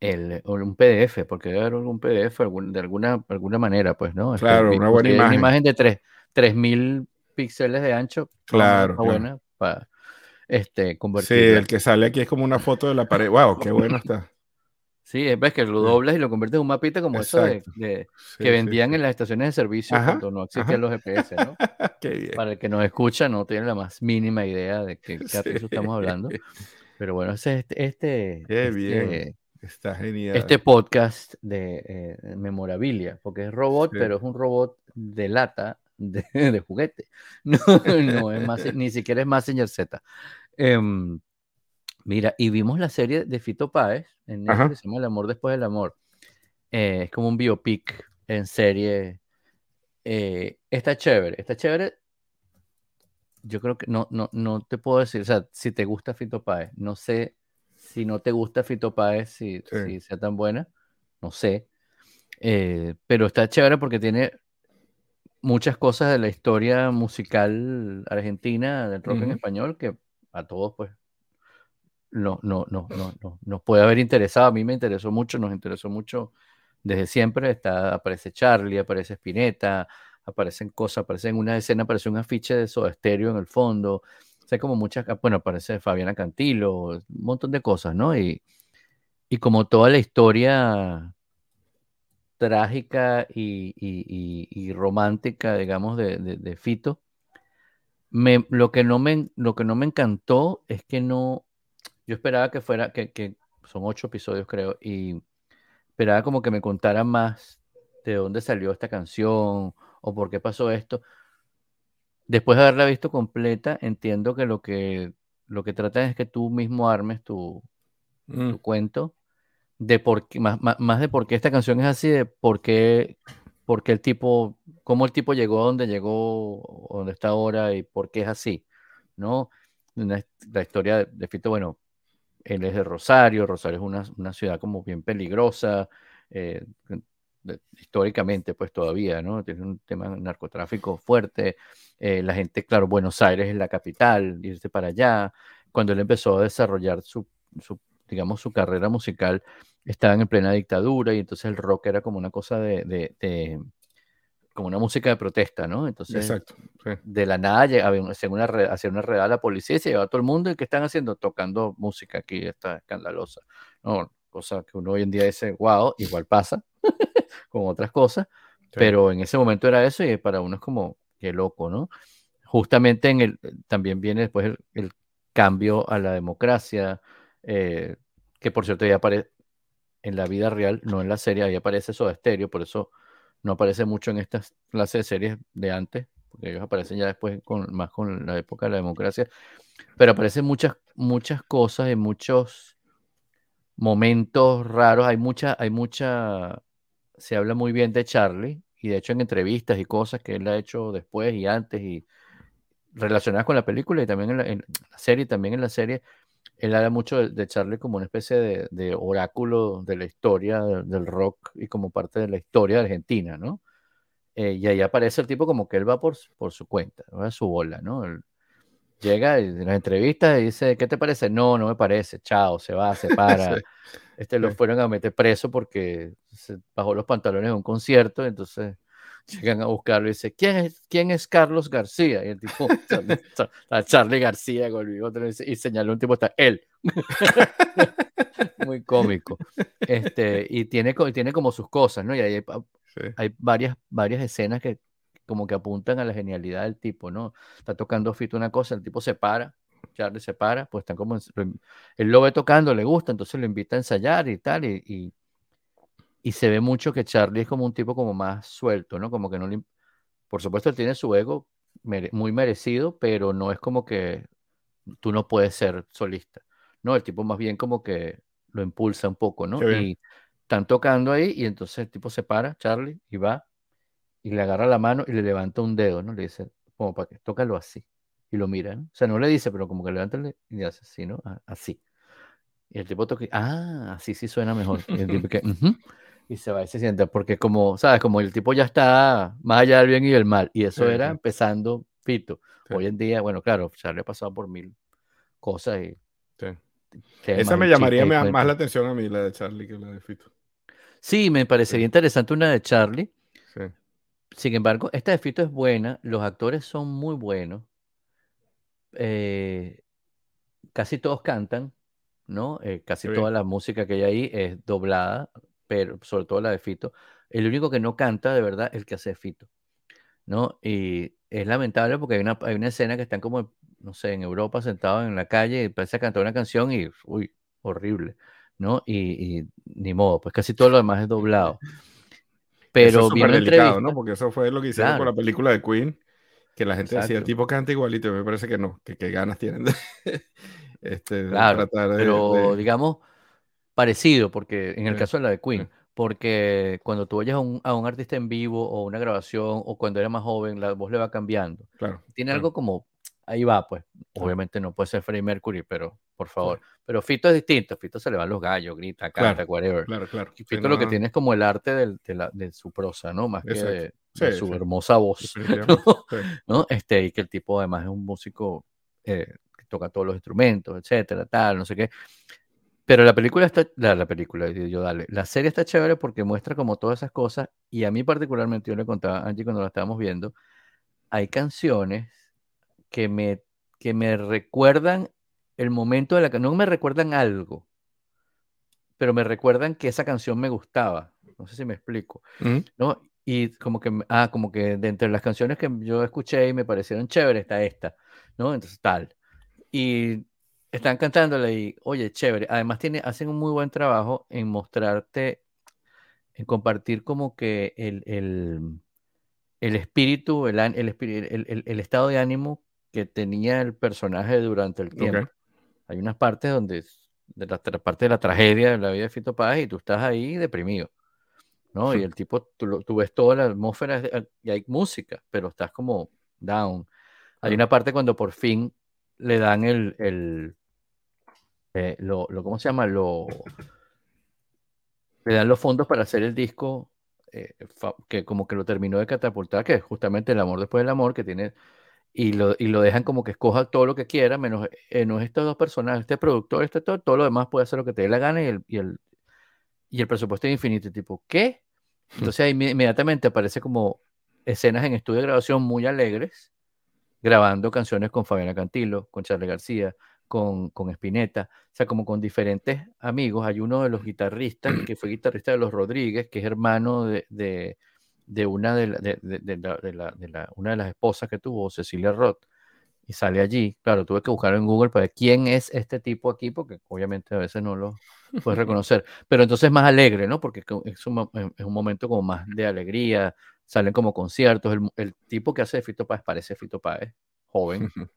el, un PDF, porque debe haber un PDF de alguna, alguna manera, pues, ¿no? Este, claro, una buena imagen. Una imagen de 3000 píxeles de ancho. Claro. buena para este, convertir. Sí, el que sale aquí es como una foto de la pared. ¡Wow! ¡Qué bueno está! Sí, ves que lo doblas y lo conviertes en un mapita como eso de, que vendían en las estaciones de servicio cuando no existían los GPS, ¿no? Para el que nos escucha no tiene la más mínima idea de qué, qué estamos hablando. Pero bueno, este, este, qué bien. Este, Está genial. Este podcast de eh, memorabilia, porque es robot, pero es un robot de lata de, de juguete. No, no es más, ni siquiera es Messenger Z. Em, mira, y vimos la serie de Fito Páez en Netflix, se llama El amor después del amor. Eh, es como un biopic en serie. Eh, está chévere, está chévere. Yo creo que no, no, no te puedo decir, o sea, si te gusta Fito Páez, no sé si no te gusta Fito Páez, si, si sea tan buena, no sé. Eh, pero está chévere porque tiene muchas cosas de la historia musical argentina, del rock en español, que a todos, pues, no, no, no, no, no, nos puede haber interesado. A mí me interesó mucho, nos interesó mucho desde siempre. Está, aparece Charlie, aparece Spinetta, aparecen cosas, aparece en una escena, aparece un afiche de Soda Stereo en el fondo. O como muchas, bueno, aparece Fabiana Cantilo, un montón de cosas, ¿no? Y, y como toda la historia trágica y, y, romántica, digamos, de, de, Fito. Lo, que no me, lo que no me encantó es que no, yo esperaba que fuera, que, que, son ocho episodios creo, y esperaba como que me contaran más de dónde salió esta canción o por qué pasó esto. Después de haberla visto completa, entiendo que lo que, lo que tratan es que tú mismo armes tu, tu mm. cuento de por qué, más, más, de por qué esta canción es así, de por qué, por qué el tipo, cómo el tipo llegó a donde llegó, donde está ahora y por qué es así, ¿no? La historia de, Fito, bueno, él es de Rosario, Rosario es una, ciudad como bien peligrosa, eh, históricamente pues todavía, ¿no? Tiene un tema de narcotráfico fuerte, eh, la gente, claro, Buenos Aires es la capital, irse para allá, cuando él empezó a desarrollar su, digamos, su carrera musical estaba en plena dictadura y entonces el rock era como una cosa de, como una música de protesta, ¿no? Entonces, de la nada hacía una, hacía una redada a la policía y se llevaba a todo el mundo y ¿qué están haciendo? Tocando música aquí, está escandalosa, ¿no? Cosa que uno hoy en día dice, wow, igual pasa con otras cosas, pero en ese momento era eso y para uno es como, qué loco, ¿no? Justamente en el, también viene después el, el cambio a la democracia, eh, que por cierto ya aparece en la vida real, no en la serie, ahí aparece Soda Stereo, por eso no aparece mucho en estas clases de series de antes, porque ellos aparecen ya después con, más con la época de la democracia, pero aparecen muchas, muchas cosas en muchos momentos raros, hay mucha, hay mucha, se habla muy bien de Charlie, y de hecho en entrevistas y cosas que él ha hecho después y antes, y relacionadas con la película y también en la, en la también en la serie, él habla mucho de, Charlie como una especie de, oráculo de la historia del rock y como parte de la historia de Argentina, ¿no? Eh, y ahí aparece el tipo como que él va por, por su cuenta, ¿no? su bola, ¿no? llega en las entrevistas y dice, ¿qué te parece? No, no me parece, chao, se va, se para. Este lo fueron a meter preso porque se bajó los pantalones en un concierto, entonces llegan a buscarlo y dice, ¿quién es, quién es Carlos García? Y el tipo, Charlie, Charlie García con el bigote y señaló un tipo, está él. Muy cómico. Este, y tiene, tiene como sus cosas, ¿no? Y hay, hay varias, varias escenas que como que apuntan a la genialidad del tipo, ¿no? Está tocando Fito una cosa, el tipo se para, Charlie se para, pues están como, él lo ve tocando, le gusta, entonces lo invita a ensayar y tal, y, y, se ve mucho que Charlie es como un tipo como más suelto, ¿no? Como que no le, por supuesto él tiene su ego muy merecido, pero no es como que tú no puedes ser solista, ¿no? El tipo más bien como que lo impulsa un poco, ¿no? Y están tocando ahí y entonces el tipo se para, Charlie, y va y le agarra la mano y le levanta un dedo, ¿no? Le dice, como para que tócalo así. Y lo mira, ¿no? O sea, no le dice, pero como que levanta y le hace así, ¿no? Así. Y el tipo toca, ah, así sí suena mejor. Y el tipo que, y se va y se sienta, porque como, ¿sabes? Como el tipo ya está más allá del bien y del mal. Y eso era empezando Fito. Hoy en día, bueno, claro, Charlie ha pasado por mil cosas y... Esa me llamaría más, la atención a mí, la de Charlie, que la de Fito. Sí, me parecería interesante una de Charlie. Sí. Sin embargo, esta de Fito es buena, los actores son muy buenos. Eh, casi todos cantan, ¿no? Eh, casi toda la música que hay ahí es doblada, pero sobre todo la de Fito. El único que no canta de verdad es el que hace Fito, ¿no? Y es lamentable porque hay una, hay una escena que están como, no sé, en Europa sentados en la calle y parece cantar una canción y, uy, horrible, ¿no? Y, y ni modo, pues casi todo lo demás es doblado. Pero bien delicado, ¿no? Porque eso fue lo que hicieron con la película de Queen, que la gente decía, el tipo canta igualito, me parece que no, que qué ganas tienen de, este, claro, pero digamos parecido, porque en el caso de la de Queen, porque cuando tú oyes a un, a un, artista en vivo o una grabación o cuando era más joven, la voz le va cambiando. Claro, Tiene algo como ahí va, pues. Obviamente no puede ser Freddie Mercury, pero por favor. Pero Fito es distinto. Fito se le van los gallos, grita, canta, whatever. Claro, claro. Fito lo que tiene es como el arte de, la, de, su prosa, ¿no? Más que de, su hermosa voz. ¿no? Este, y que el tipo además es un músico eh, que toca todos los instrumentos, etcétera, tal, no sé qué. Pero la película está, la, la, película, yo dale, la serie está chévere porque muestra como todas esas cosas y a mí particularmente, yo le contaba a Angie cuando la estábamos viendo, hay canciones que me, que me recuerdan el momento de la canción, no me recuerdan algo, pero me recuerdan que esa canción me gustaba. No sé si me explico, ¿no? Y como que, ah, como que de entre las canciones que yo escuché y me parecieron chéveres está esta, ¿no? Entonces tal. Y están cantándola y, oye, chévere. Además tiene, hacen un muy buen trabajo en mostrarte, en compartir como que el, el, el espíritu, el, el, el, el, estado de ánimo que tenía el personaje durante el tiempo. Hay unas partes donde, de la parte de la tragedia de la vida de Fito Páez y tú estás ahí deprimido, ¿no? Y el tipo, tú, tú, ves toda la atmósfera y hay música, pero estás como down. Hay una parte cuando por fin le dan el, el eh, lo, ¿cómo se llama? Lo, le dan los fondos para hacer el disco eh, que como que lo terminó de catapultar, que es justamente el amor después del amor, que tiene y lo, y lo dejan como que escoja todo lo que quiera, menos, eh, estos dos personajes, este productor, este todo, todo lo demás puede hacer lo que te dé la gana y el, y el, y el presupuesto es infinito. Tipo, ¿qué? Entonces ahí inmediatamente aparece como escenas en estudio de grabación muy alegres, grabando canciones con Fabiana Cantilo, con Charlie García, con, con Spinetta, o sea, como con diferentes amigos. Hay uno de los guitarristas, que fue guitarrista de los Rodríguez, que es hermano de de una de, de, de, de la, una de las esposas que tuvo, Cecilia Roth, y sale allí. Claro, tuve que buscar en Google para ver quién es este tipo aquí, porque obviamente a veces no lo puedes reconocer. Pero entonces es más alegre, ¿no? Porque es un, es un momento como más de alegría, salen como conciertos. El, el tipo que hace de Fito Páez parece Fito Páez, joven,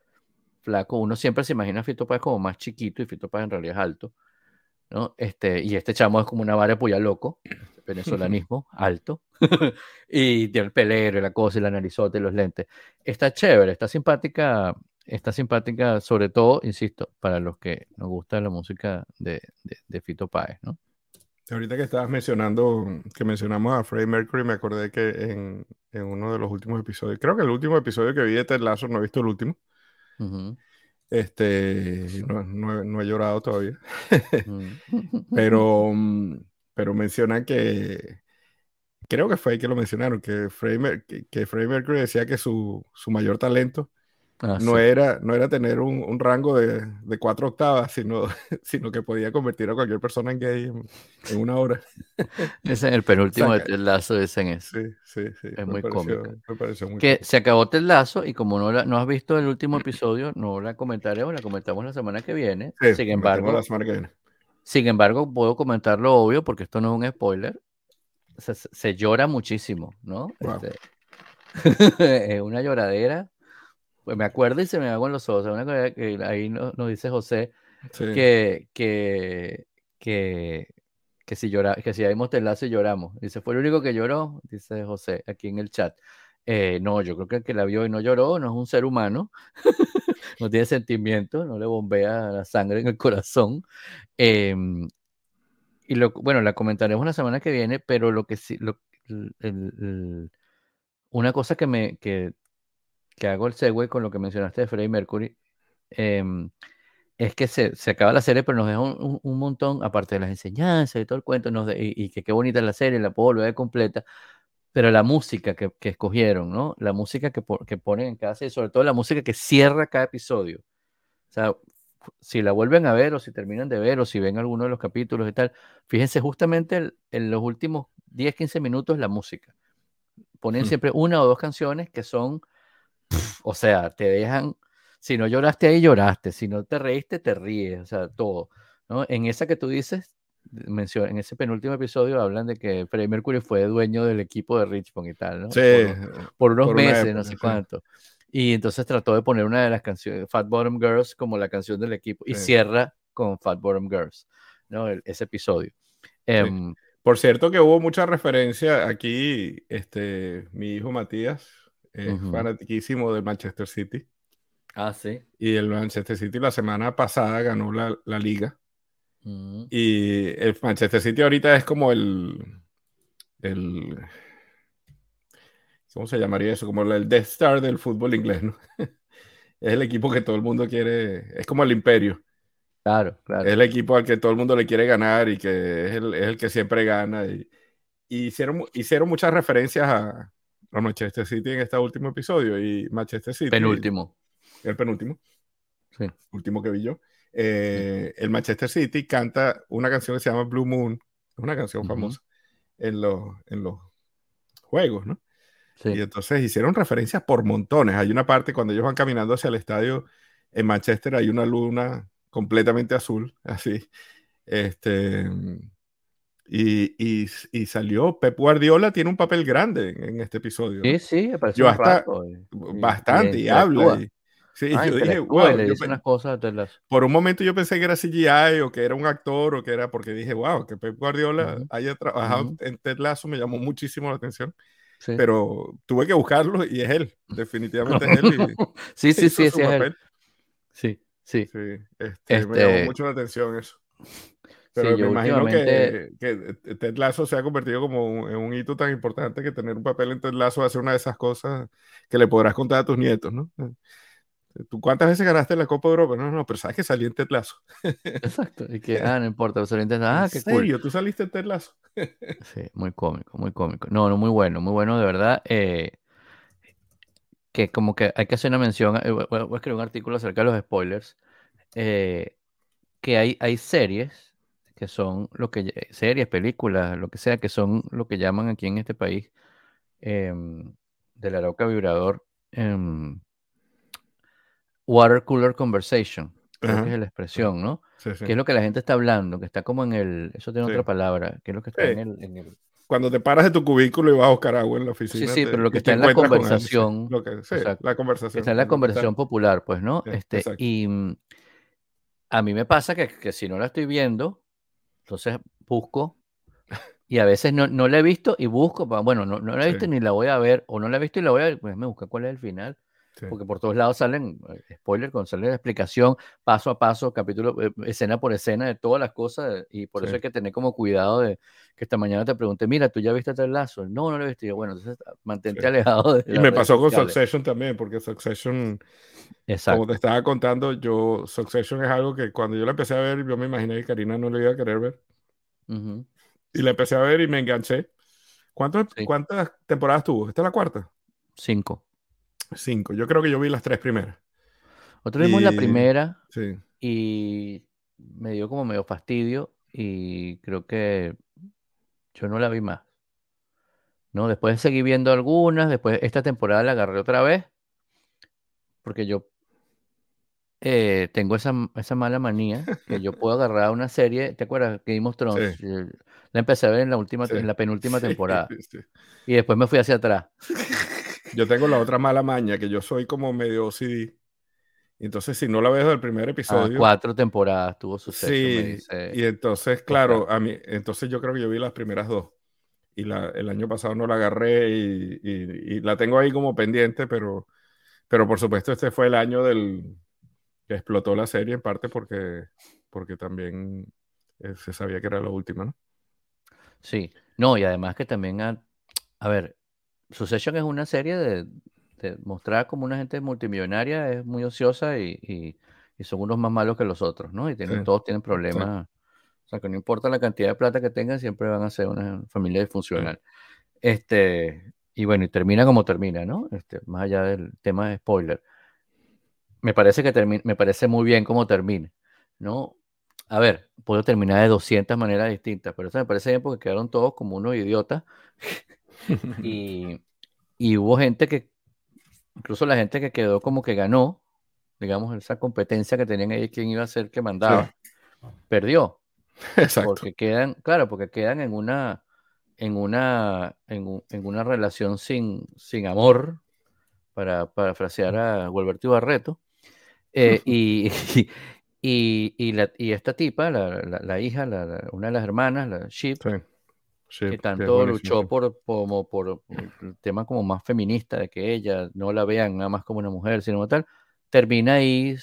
flaco. Uno siempre se imagina a Fito Páez como más chiquito y Fito Páez en realidad es alto. ¿no? Este, y este chamo es como una vara de puya loco, venezolanismo, alto, y tiene el pelero y la cosa y la narizote y los lentes. Está chévere, está simpática, está simpática, sobre todo, insisto, para los que nos gusta la música de, de, Fito Páez, ¿no? Ahorita que estabas mencionando, que mencionamos a Freddie Mercury, me acordé que en, en, uno de los últimos episodios, creo que el último episodio que vi de Ted Lasso, no he visto el último, este, no, no, he llorado todavía. Mm. pero, mm, pero menciona que, creo que fue ahí que lo mencionaron, que Freddie, que, que Mercury decía que su, su mayor talento ah, no, era, no era tener un, un rango de, de, cuatro octavas, sino, sino que podía convertir a cualquier persona en gay en, una hora. Es el penúltimo de Ted Lasso, dicen eso. Sí, sí, sí. Es muy cómico. que se acabó Ted Lasso y como no, la, no has visto el último episodio, no la comentaremos, la comentamos la semana que viene. sin embargo, la semana que viene. Sin embargo, puedo comentar lo obvio porque esto no es un spoiler se, llora muchísimo, ¿no? Este, es una lloradera. Pues me acuerdo y se me hago en los ojos. Una cosa que ahí nos, dice José que, que, que, que, si llora, que si hay telazo y lloramos. Dice, fue el único que lloró, dice José aquí en el chat. Eh, no, yo creo que el que la vio y no lloró no es un ser humano, no tiene sentimiento, no le bombea la sangre en el corazón. Eh, y lo, bueno, la comentaremos la semana que viene, pero lo que sí, lo, una cosa que me que, que, hago el segue con lo que mencionaste de Freddie Mercury em, es que se, se, acaba la serie, pero nos deja un, un, montón, aparte de las enseñanzas y todo el cuento, nos y, que qué bonita es la serie, la puedo volver completa, pero la música que, que escogieron, ¿no? La música que, que ponen en cada serie, sobre todo la música que cierra cada episodio. O sea, si la vuelven a ver o si terminan de ver o si ven alguno de los capítulos y tal, fíjense justamente en los últimos 10, 15 minutos la música. Ponen hmm. siempre una o dos canciones que son, o sea, te dejan, si no lloraste ahí, lloraste, si no te reíste, te ríes, o sea, todo. ¿no? En esa que tú dices, en ese penúltimo episodio hablan de que Freddie Mercury fue dueño del equipo de Richmond y tal, ¿no? Sí, por, unos meses, no sé cuánto. Y entonces trató de poner una de las canciones, Fat Bottom Girls, como la canción del equipo, y cierra con Fat Bottom Girls, ¿no? ese episodio. Em, Por cierto que hubo mucha referencia aquí, este, mi hijo Matías, es fanatiquísimo del Manchester City. Ah, sí. Y el Manchester City la semana pasada ganó la, la liga. Mm. Y el Manchester City ahorita es como el, el ¿cómo se llamaría eso? Como el Death Star del fútbol inglés, ¿no? es el equipo que todo el mundo quiere, es como el imperio. Claro, claro. Es el equipo al que todo el mundo le quiere ganar y que es el, que siempre gana. Y, hicieron, hicieron muchas referencias a, Manchester City en este último episodio. Y Manchester City. Penúltimo. El penúltimo. Sí. Último que vi yo. Eh, el Manchester City canta una canción que se llama Blue Moon. Una canción famosa en los, en los juegos, ¿no? Y entonces hicieron referencias por montones. Hay una parte cuando ellos van caminando hacia el estadio en Manchester, hay una luna completamente azul, así. Este, y, y, salió Pep Guardiola, tiene un papel grande en, este episodio. Sí, sí, yo hasta, bastante y, habla. sí, yo dije, wow. unas cosas por un momento yo pensé que era CGI o que era un actor o que era porque dije, wow, que Pep Guardiola haya trabajado en Ted Lasso me llamó muchísimo la atención. Pero tuve que buscarlo y es él, definitivamente es él. sí, sí, sí, sí, es él. Sí, sí. sí este, Me llamó este mucho la atención eso. Pero me imagino que, que, Ted Lasso se ha convertido como en un hito tan importante que tener un papel en Ted Lasso hace una de esas cosas que le podrás contar a tus nietos, ¿no? ¿Tú cuántas veces ganaste la Copa de Europa? No, no, pero sabes que salí en Tetlazo. Exacto. Y que, ah, no importa, salí en Ah, qué serio? ¿Tú saliste en Tetlazo? sí, muy cómico, muy cómico. No, no, muy bueno, muy bueno, de verdad. Eh, que como que hay que hacer una mención, eh, voy a escribir un artículo acerca de los spoilers, eh, que hay, hay series que son lo que, series, películas, lo que sea, que son lo que llaman aquí en este país de la roca vibrador. Em, water cooler conversation, creo que es la expresión, ¿no? Sí, sí. Que es lo que la gente está hablando, que está como en el, eso tiene otra palabra, que es lo que está en el, Cuando te paras de tu cubículo y vas a buscar agua en la oficina. Sí, sí, pero lo que está en la conversación. Lo que, la conversación. Está en la conversación popular, pues, ¿no? este, y mm, a mí me pasa que, que, si no la estoy viendo, entonces busco y a veces no, no la he visto y busco, bueno, no, no la he visto ni la voy a ver, o no la he visto y la voy a ver, pues me busca cuál es el final. Porque por todos lados salen, eh, spoiler, con sale la explicación paso a paso, capítulo, eh, escena por escena de todas las cosas. Y por eso hay que tener como cuidado de que esta mañana te pregunte, mira, ¿tú ya viste el lazo? No, no lo he visto. bueno, entonces ah, mantente alejado de. Y me pasó con Succession también, porque Succession, como te estaba contando, yo, Succession es algo que cuando yo la empecé a ver, yo me imaginé que Karina no le iba a querer ver. Y la empecé a ver y me enganché. ¿Cuántas, Sí. ¿Cuántas temporadas tuvo? ¿Esta es la cuarta? Cinco. Cinco. Yo creo que yo vi las tres primeras. Nosotros vimos la primera Sí. y me dio como medio fastidio y creo que yo no la vi más. ¿no? Después seguí viendo algunas, después esta temporada la agarré otra vez, porque yo eh, tengo esa, esa mala manía, que yo puedo agarrar una serie, ¿te acuerdas? Game of Thrones, Sí. Eh, la empecé a ver en la última, Sí. en la penúltima Sí, temporada, y después me fui hacia atrás. Yo tengo la otra mala maña, que yo soy como medio OCD. Entonces, si no la veo del primer Ah, episodio, cuatro temporadas tuvo suceso, me sí, dice. y entonces, claro, a mí, entonces yo creo que yo vi las primeras dos. Y la, el año pasado no la agarré y, y- y la tengo ahí como pendiente, pero, pero por supuesto este fue el año del que explotó la serie en parte porque, porque también eh, se sabía que era la última, ¿no? Sí, no, y además que también, a, a ver, Succession es una serie de, de mostrar como una gente multimillonaria es muy ociosa y, y- y son unos más malos que los otros, ¿no? Y tienen, Sí, todos tienen problemas, o sea, que no importa la cantidad de plata que tengan, siempre van a ser una familia disfuncional. Este, y bueno, y termina como termina, ¿no? Este, más allá del tema de spoiler. Me parece que termina, me parece muy bien cómo termina, ¿no? A ver, puedo terminar de 200 maneras distintas, pero eso me parece bien porque quedaron todos como unos idiotas y, y hubo gente que, incluso la gente que quedó como que ganó, digamos, esa competencia que tenían ahí, quién iba a ser que mandaba, perdió, Exacto. porque quedan, claro, porque quedan en una, en una, en, un- en una relación sin, sin amor, para parafrasear a Gualberto Barreto, eh, y, y, y, la- y esta tipa, la, la- la hija, la- una de las hermanas, la Sí. Sí, que es tanto luchó por, como por, el tema como más feminista, de que ella no la vean nada más como una mujer, sino tal, termina ahí,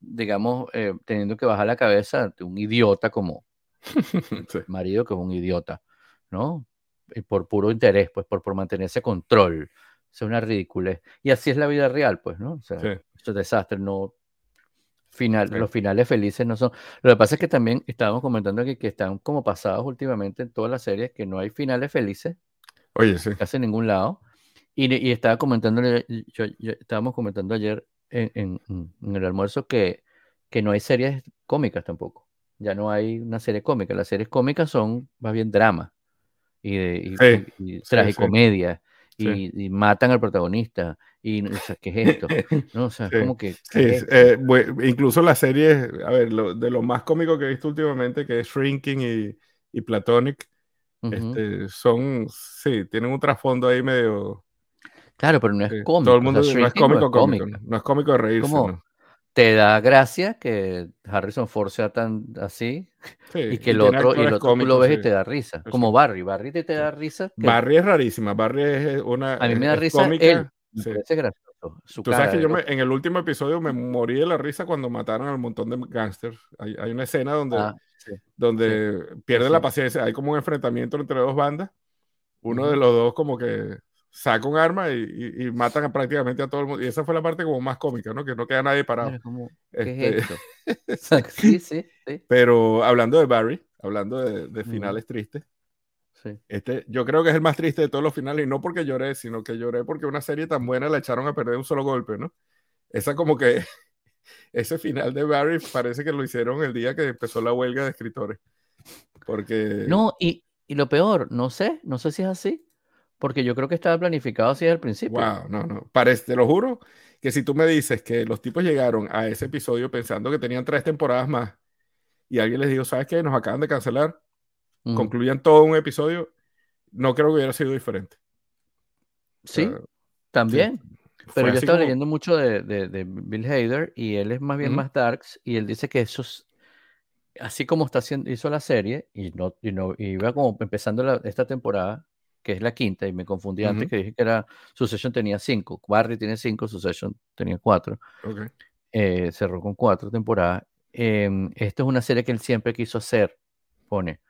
digamos, eh, teniendo que bajar la cabeza ante un idiota como Sí. marido, que es un idiota, ¿no? Y por puro interés, pues por, por mantener ese control. Es una ridiculez. Y así es la vida real, pues, ¿no? O sea, Sí. estos desastres, no. Final, Sí. Los finales felices no son. Lo que pasa es que también estábamos comentando aquí que están como pasados últimamente en todas las series, que no hay finales felices Oye, sí. casi en ningún lado. Y, y estaba comentando, yo, yo- estábamos comentando ayer en, en- en el almuerzo que, que no hay series cómicas tampoco. Ya no hay una serie cómica. Las series cómicas son más bien drama y, de- y, Sí, y- y sí, tragicomedia sí. y, y matan al protagonista. Y, o sea, ¿qué es esto? ¿No? O sea, Sí, como que... Sí, ¿qué es esto? eh, bue- incluso las series, a ver, lo- de lo más cómico que he visto últimamente, que es Shrinking y, y Platonic, este, son, sí, tienen un trasfondo ahí medio... Claro, pero no es cómico. todo el o mundo sea, no es no cómico, cómico, no, es cómico de reírse. Te da gracia que Harrison Ford sea tan así Sí, y que el otro, y el otro tú lo ves y te da risa. Sí, Como. Barry. Barry te, te da risa. que Barry es rarísima, Barry es una... a mí me es- da es risa cómica, él. Me sí. parece gracioso. Su Tú sabes cara que de yo me- en el último episodio me morí de la risa cuando mataron al montón de gángsters. Hay, hay una escena donde, Ah, sí. donde pierde sí. la paciencia. Hay como un enfrentamiento entre dos bandas. Uno de los dos como que saca un arma y, y- y matan a prácticamente a todo el mundo. Y esa fue la parte como más cómica, ¿no? Que no queda nadie parado. Como, ¿Qué Este, es esto? sí, sí, sí, pero hablando de Barry, hablando de, de finales tristes, sí. este, yo creo que es el más triste de todos los finales. Y no porque lloré, sino que lloré porque una serie tan buena la echaron a perder de un solo golpe, ¿no? Esa como que... Ese final de Barry parece que lo hicieron el día que empezó la huelga de escritores. Porque... No, y, y lo peor, no sé, no sé si es así, porque yo creo que estaba planificado así desde el principio. Wow, no, no. Parece, te lo juro que si tú me dices que los tipos llegaron a ese episodio pensando que tenían tres temporadas más y alguien les dijo, ¿sabes qué? Nos acaban de cancelar, Ujú. concluyan todo un episodio, no creo que hubiera sido diferente. Sí, sea, también. Pero yo estaba como- leyendo mucho de, de- de Bill Hader y él es más bien más darks y él dice que eso es, así como está haciendo, hizo la serie y no, y no y iba como empezando la- esta temporada, que es la quinta, y me confundí antes que dije que era Succession tenía cinco, Barry tiene cinco, Succession tenía cuatro, eh, cerró con cuatro temporadas. Em, esto es una serie que él siempre quiso hacer, pone,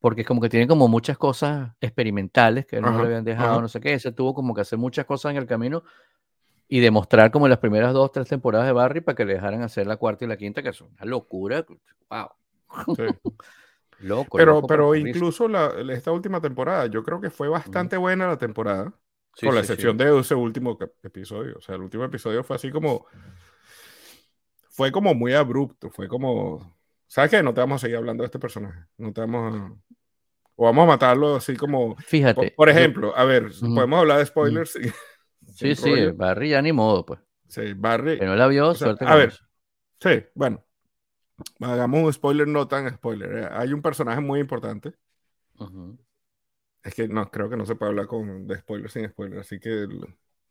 porque como que tiene como muchas cosas experimentales que no le habían dejado, ajá. no sé qué, se tuvo como que hacer muchas cosas en el camino y demostrar como las primeras dos, tres temporadas de Barry para que le dejaran hacer la cuarta y la quinta, que son una locura. ¡Wow! Sí. Loco, pero pero incluso esta última temporada, yo creo que fue bastante buena la temporada, con la excepción de ese último episodio. O sea, el último episodio fue así como. Fue como muy abrupto, fue como. ¿Sabes qué? No te vamos a seguir hablando de este personaje. No te vamos a. O vamos a matarlo así como. Fíjate. Por, ejemplo, a ver, podemos hablar de spoilers. Sí, sí, Barry ya ni modo, pues. Sí, Barry. No la vio, suerte. A ver, sí, bueno. Hagamos un spoiler no tan spoiler. Eh, hay un personaje muy importante. Es que no, creo que no se puede hablar con, de spoiler sin spoiler. Así que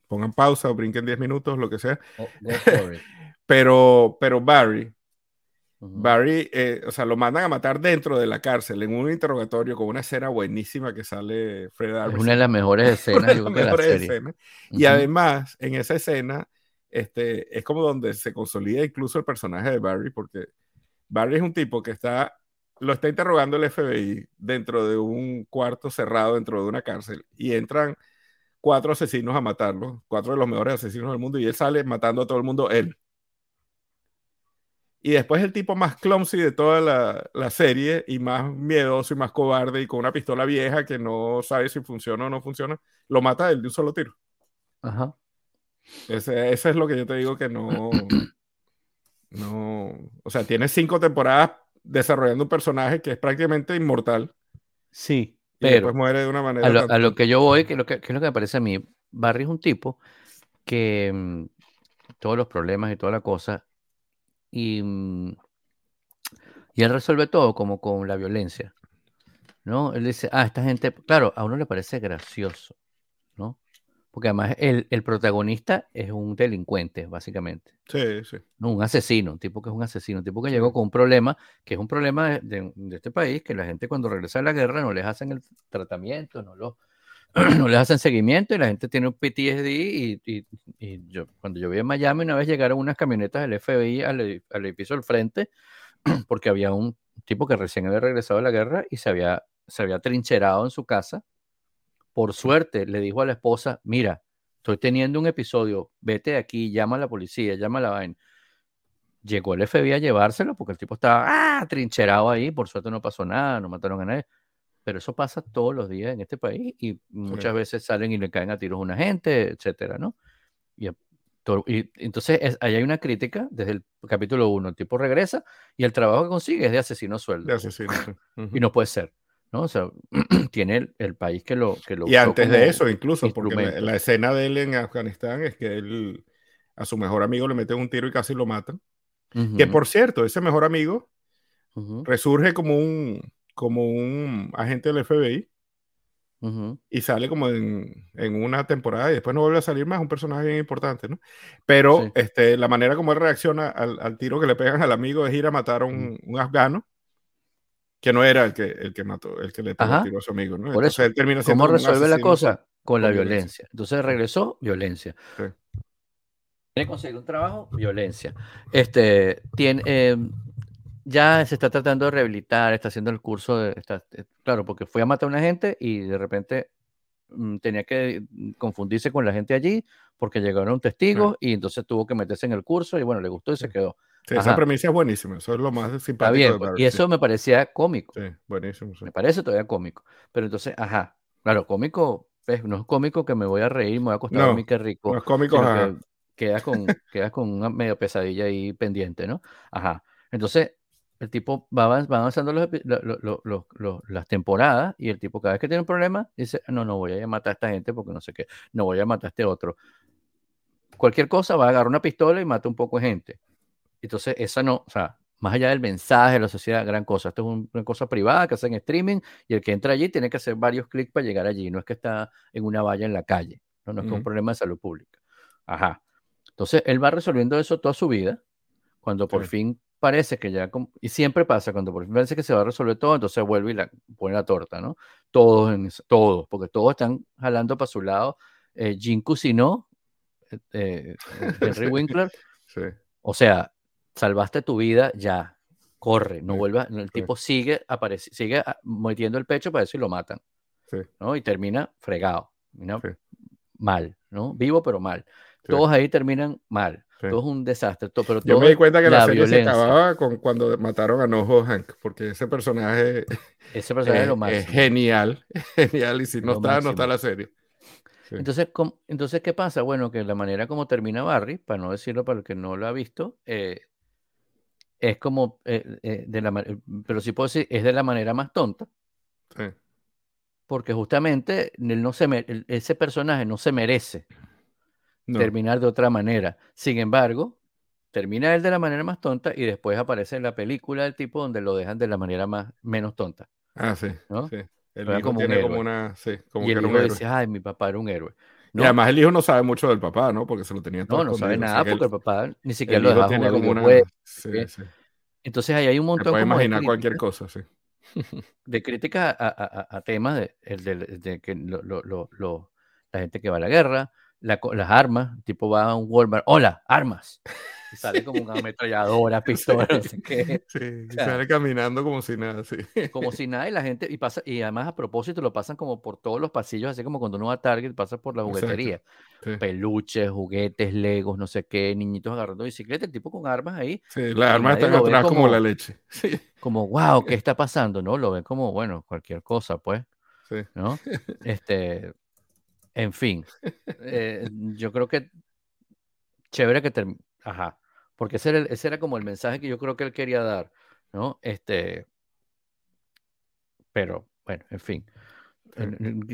pongan pausa o brinquen 10 minutos, lo que sea. Oh, pero, pero Barry, Barry, eh, o sea, lo mandan a matar dentro de la cárcel en un interrogatorio con una escena buenísima que sale Fred Armisen. Es una de las mejores escenas, de la serie. Y además, en esa escena, este, es como donde se consolida incluso el personaje de Barry, porque Barry es un tipo que está, lo está interrogando el FBI dentro de un cuarto cerrado dentro de una cárcel y entran cuatro asesinos a matarlo, cuatro de los mejores asesinos del mundo y él sale matando a todo el mundo él. Y después el tipo más clumsy de toda la, la, serie y más miedoso y más cobarde y con una pistola vieja que no sabe si funciona o no funciona, lo mata él de un solo tiro. Ajá. Ese, ese es lo que yo te digo que no, no, o sea, tiene cinco temporadas desarrollando un personaje que es prácticamente inmortal. Sí, pero después muere de una manera. A lo, que yo voy, que, lo que, es lo que me parece a mí, Barry es un tipo que mm, todos los problemas y toda la cosa, y, mm, y él resuelve todo como con la violencia. ¿No? Él dice, ah, esta gente, claro, a uno le parece gracioso, ¿no? Porque además el, el, protagonista es un delincuente, básicamente. Sí, sí. No, un asesino, un tipo que es un asesino, un tipo que llegó con un problema, que es un problema de, de, este país, que la gente cuando regresa a la guerra no les hacen el tratamiento, no, lo, no les hacen seguimiento y la gente tiene un PTSD y, y, yo, cuando yo vi en Miami una vez llegaron unas camionetas del FBI al, al edificio del frente porque había un tipo que recién había regresado de la guerra y se había, se había trincherado en su casa por suerte le dijo a la esposa, mira, estoy teniendo un episodio, vete de aquí, llama a la policía, llama a la vaina. Llegó el FBI a llevárselo porque el tipo estaba ah, trincherado ahí, por suerte no pasó nada, no mataron a nadie. Pero eso pasa todos los días en este país y muchas veces salen y le caen a tiros a una gente, etcétera, ¿no? Y, entonces ahí hay una crítica desde el capítulo 1. El tipo regresa y el trabajo que consigue es de asesino sueldo. De asesino. Y no puede ser. ¿no? O sea, tiene el, país que lo que lo Y antes de eso, incluso, porque la, escena de él en Afganistán es que él a su mejor amigo le mete un tiro y casi lo matan. Que por cierto, ese mejor amigo resurge como un, como un agente del FBI y sale como en, en, una temporada y después no vuelve a salir más, un personaje bien importante, ¿no? Pero este, la manera como él reacciona al, al, tiro que le pegan al amigo es ir a matar a un, un afgano que no era el que, el que mató, el que le pegó a su amigo, ¿no? Por eso, ¿cómo resuelve la cosa? Con la violencia. Entonces regresó, violencia. Sí. Tiene que conseguir un trabajo, violencia. Este, tiene, eh, ya se está tratando de rehabilitar, está haciendo el curso de, está, eh, claro, porque fue a matar a una gente y de repente mm, tenía que confundirse con la gente allí porque llegaron un testigo y entonces tuvo que meterse en el curso y bueno, le gustó y se quedó esa premisa es buenísima, eso es lo más simpático. bien, pues, y eso me parecía cómico. Sí, buenísimo. Me parece todavía cómico. Pero entonces, ajá, claro, cómico, no es cómico que me voy a reír, me voy a acostar a mí, qué rico. No es cómico, ajá. quedas con, quedas con una medio pesadilla ahí pendiente, ¿no? Ajá. Entonces, el tipo va, avanzando las temporadas y el tipo cada vez que tiene un problema dice, no, no voy a matar a esta gente porque no sé qué, no voy a matar a este otro. Cualquier cosa va a agarrar una pistola y mata un poco de gente. Entonces, esa no, o sea, más allá del mensaje de la sociedad, gran cosa. Esto es una cosa privada que hacen streaming y el que entra allí tiene que hacer varios clics para llegar allí. No es que está en una valla en la calle. No, no es un problema de salud pública. Ajá. Entonces, él va resolviendo eso toda su vida. Cuando por fin parece que ya, y siempre pasa, cuando por fin parece que se va a resolver todo, entonces vuelve y la, pone la torta, ¿no? Todos, en, todos, porque todos están jalando para su lado. Eh, Jim Cusino, eh, eh, Henry Winkler. sí. O sea, salvaste tu vida, ya, corre, no vuelvas, el tipo sigue aparece, sigue ah, metiendo el pecho para eso y lo matan, ¿no? Y termina fregado, mal, ¿no? Vivo pero mal. Todos ahí terminan mal. Todo es un desastre. Todo, pero Yo todo me di cuenta que la, la serie se violencia. acababa con cuando mataron a Noho Hank, porque ese personaje Ese personaje es, es lo es máximo. genial, es genial, y si no Lo está, no está la serie. Sí. Entonces, ¿cómo- entonces, ¿qué pasa? Bueno, que la manera como termina Barry, para no decirlo para el que no lo ha visto, eh, es como, eh, eh, de la, pero sí puedo decir, es de la manera más tonta, Sí. porque justamente él no se ese personaje no se merece No. terminar de otra manera. Sin embargo, termina él de la manera más tonta y después aparece en la película del tipo donde lo dejan de la manera más menos tonta. Ah, sí, ¿no? sí. El hijo como un tiene como héroe. una, sí, como y que el un hijo dice, ay, mi papá era un héroe. Y No, además el hijo no sabe mucho del papá, ¿no? Porque se lo tenía todo no, no sabe nada que porque el- el papá ni siquiera lo dejaba tiene jugar como una... Sí, ¿qué? sí. Entonces ahí hay un Se montón puede como de imaginar cualquier cosa, sí. de críticas a, a- a- temas de, del- de que lo- lo- lo- la gente que va a la guerra, la las armas, el tipo va a un Walmart, hola, armas. Y sale como una ametralladora, pistola, no sé qué. Sí, y sale caminando como si nada, sí. como si nada y la gente y pasa y además a propósito lo pasan como por todos los pasillos así como cuando uno va a Target pasa por la juguetería Sí, peluches juguetes legos no sé qué niñitos agarrando bicicleta el tipo con armas ahí sí, las armas están atrás como como la leche. Sí, como wow qué está pasando no lo ven como bueno cualquier cosa pues sí. no este en fin eh, yo creo que chévere que term- ajá porque ese era, el- ese era como el mensaje que yo creo que él quería dar no este pero bueno en fin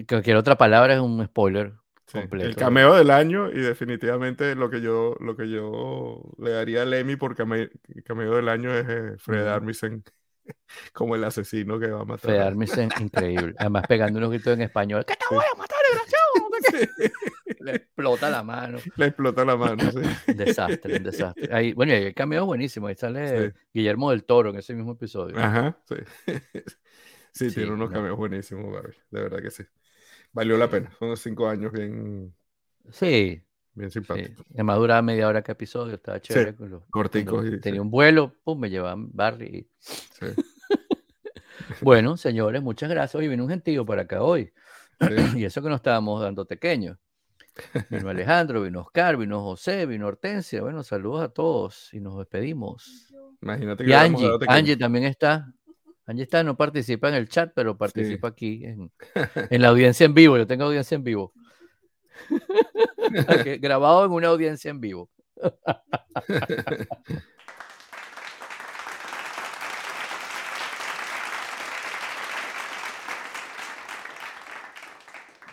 Cualquier otra palabra es un spoiler Sí, El completo. cameo del año y definitivamente lo que yo, lo que yo le daría al Emmy por came- cameo del año es eh, Fred. Armisen como el asesino que va a matar. Fred Armisen, increíble. Además, pegando unos gritos en español. ¡Que te voy a matar, desgraciado! Sí, Le explota la mano. le explota la mano. sí. Desastre, un desastre. Ahí, bueno, y el cameo es buenísimo. Ahí sale Sí. Guillermo del Toro en ese mismo episodio. Ajá, sí. Sí, Sí, tiene unos no. cameos buenísimos, Barry. De verdad que sí. Valió la pena. Son cinco años bien, Sí, bien sí. simpáticos. Además, duraba media hora cada episodio. Estaba chévere. con los- corticos y- tenía sí. un vuelo, pum, me llevaban Barry. Sí, Bueno, señores, muchas gracias. Hoy vino un gentío para acá hoy. Sí. Y eso que nos estábamos dando pequeños. Vino Alejandro, vino Oscar, vino José, vino Hortensia. Bueno, saludos a todos y nos despedimos. Imagínate que Y Angie. Angie también está. Angie está, no participa en el chat, pero participa aquí en, en la audiencia en vivo. Yo tengo audiencia en vivo. Grabado en una audiencia en vivo.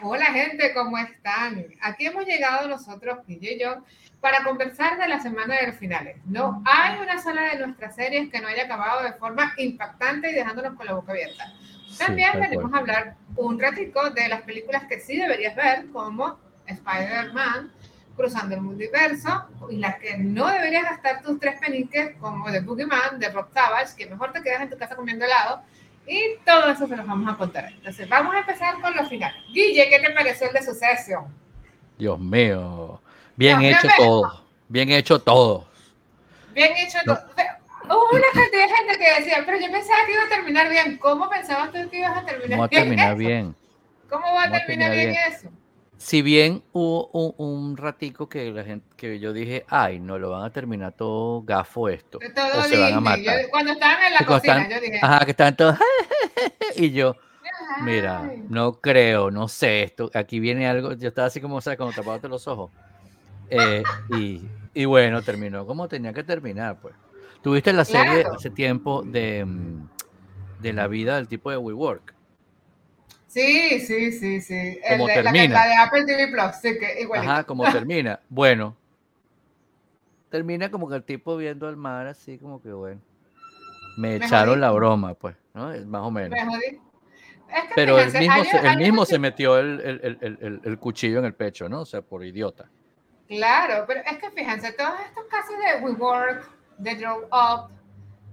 Hola gente, ¿cómo están? Aquí hemos llegado nosotros, Guille y yo, para conversar de la semana de los finales. No hay una sola de nuestras series que no haya acabado de forma impactante y dejándonos con la boca abierta. También Sí, venimos a hablar un ratico de las películas que sí deberías ver, como Spider-Man, Cruzando el Multiverso, y las que no deberías gastar tus tres peniques, como The Boogeyman, de Rob Savage, que mejor te quedas en tu casa comiendo helado, y todo eso se los vamos a contar. Entonces, vamos a empezar con los finales. Guille, ¿qué te pareció el de Succession? Dios mío. Bien No, hecho todo. Bien hecho todo. Bien hecho. No. todo. Hubo una cantidad de gente que decía, pero yo pensaba que iba a terminar bien. ¿Cómo pensabas tú que ibas a terminar bien? terminar bien. ¿Cómo va a terminar terminar bien, bien. eso? Si bien hubo un, un ratico que la gente, que yo dije, ay, no lo van a terminar todo gafo esto. Todo o se van a matar. Yo- cuando estaban en la cuando cocina, están- yo dije, Ajá, que estaban todos. y yo, mira, no creo, no sé, esto, aquí viene algo. Yo estaba así como, ¿sabes? Como tapándote los ojos. Eh, y, y bueno, terminó como tenía que terminar, pues. Tuviste la serie Claro. hace tiempo de, mm, de la vida del tipo de WeWork. Sí, sí, sí, sí. ¿Cómo de- la, que- termina? la de Apple TV Plus, sí, que igualito. Ajá, como termina. Bueno, termina como que el tipo viendo el mar así como que bueno. Me Me echaron jodí. la broma, pues, ¿no? Más o menos. Me jodí. Es que Pero él fíjense, mismo, se, él mismo muchos- se metió el, el- el- el- el- el cuchillo en el pecho, ¿no? O sea, por idiota. Claro, pero es que fíjense, todos estos casos de WeWork, de Grow Up,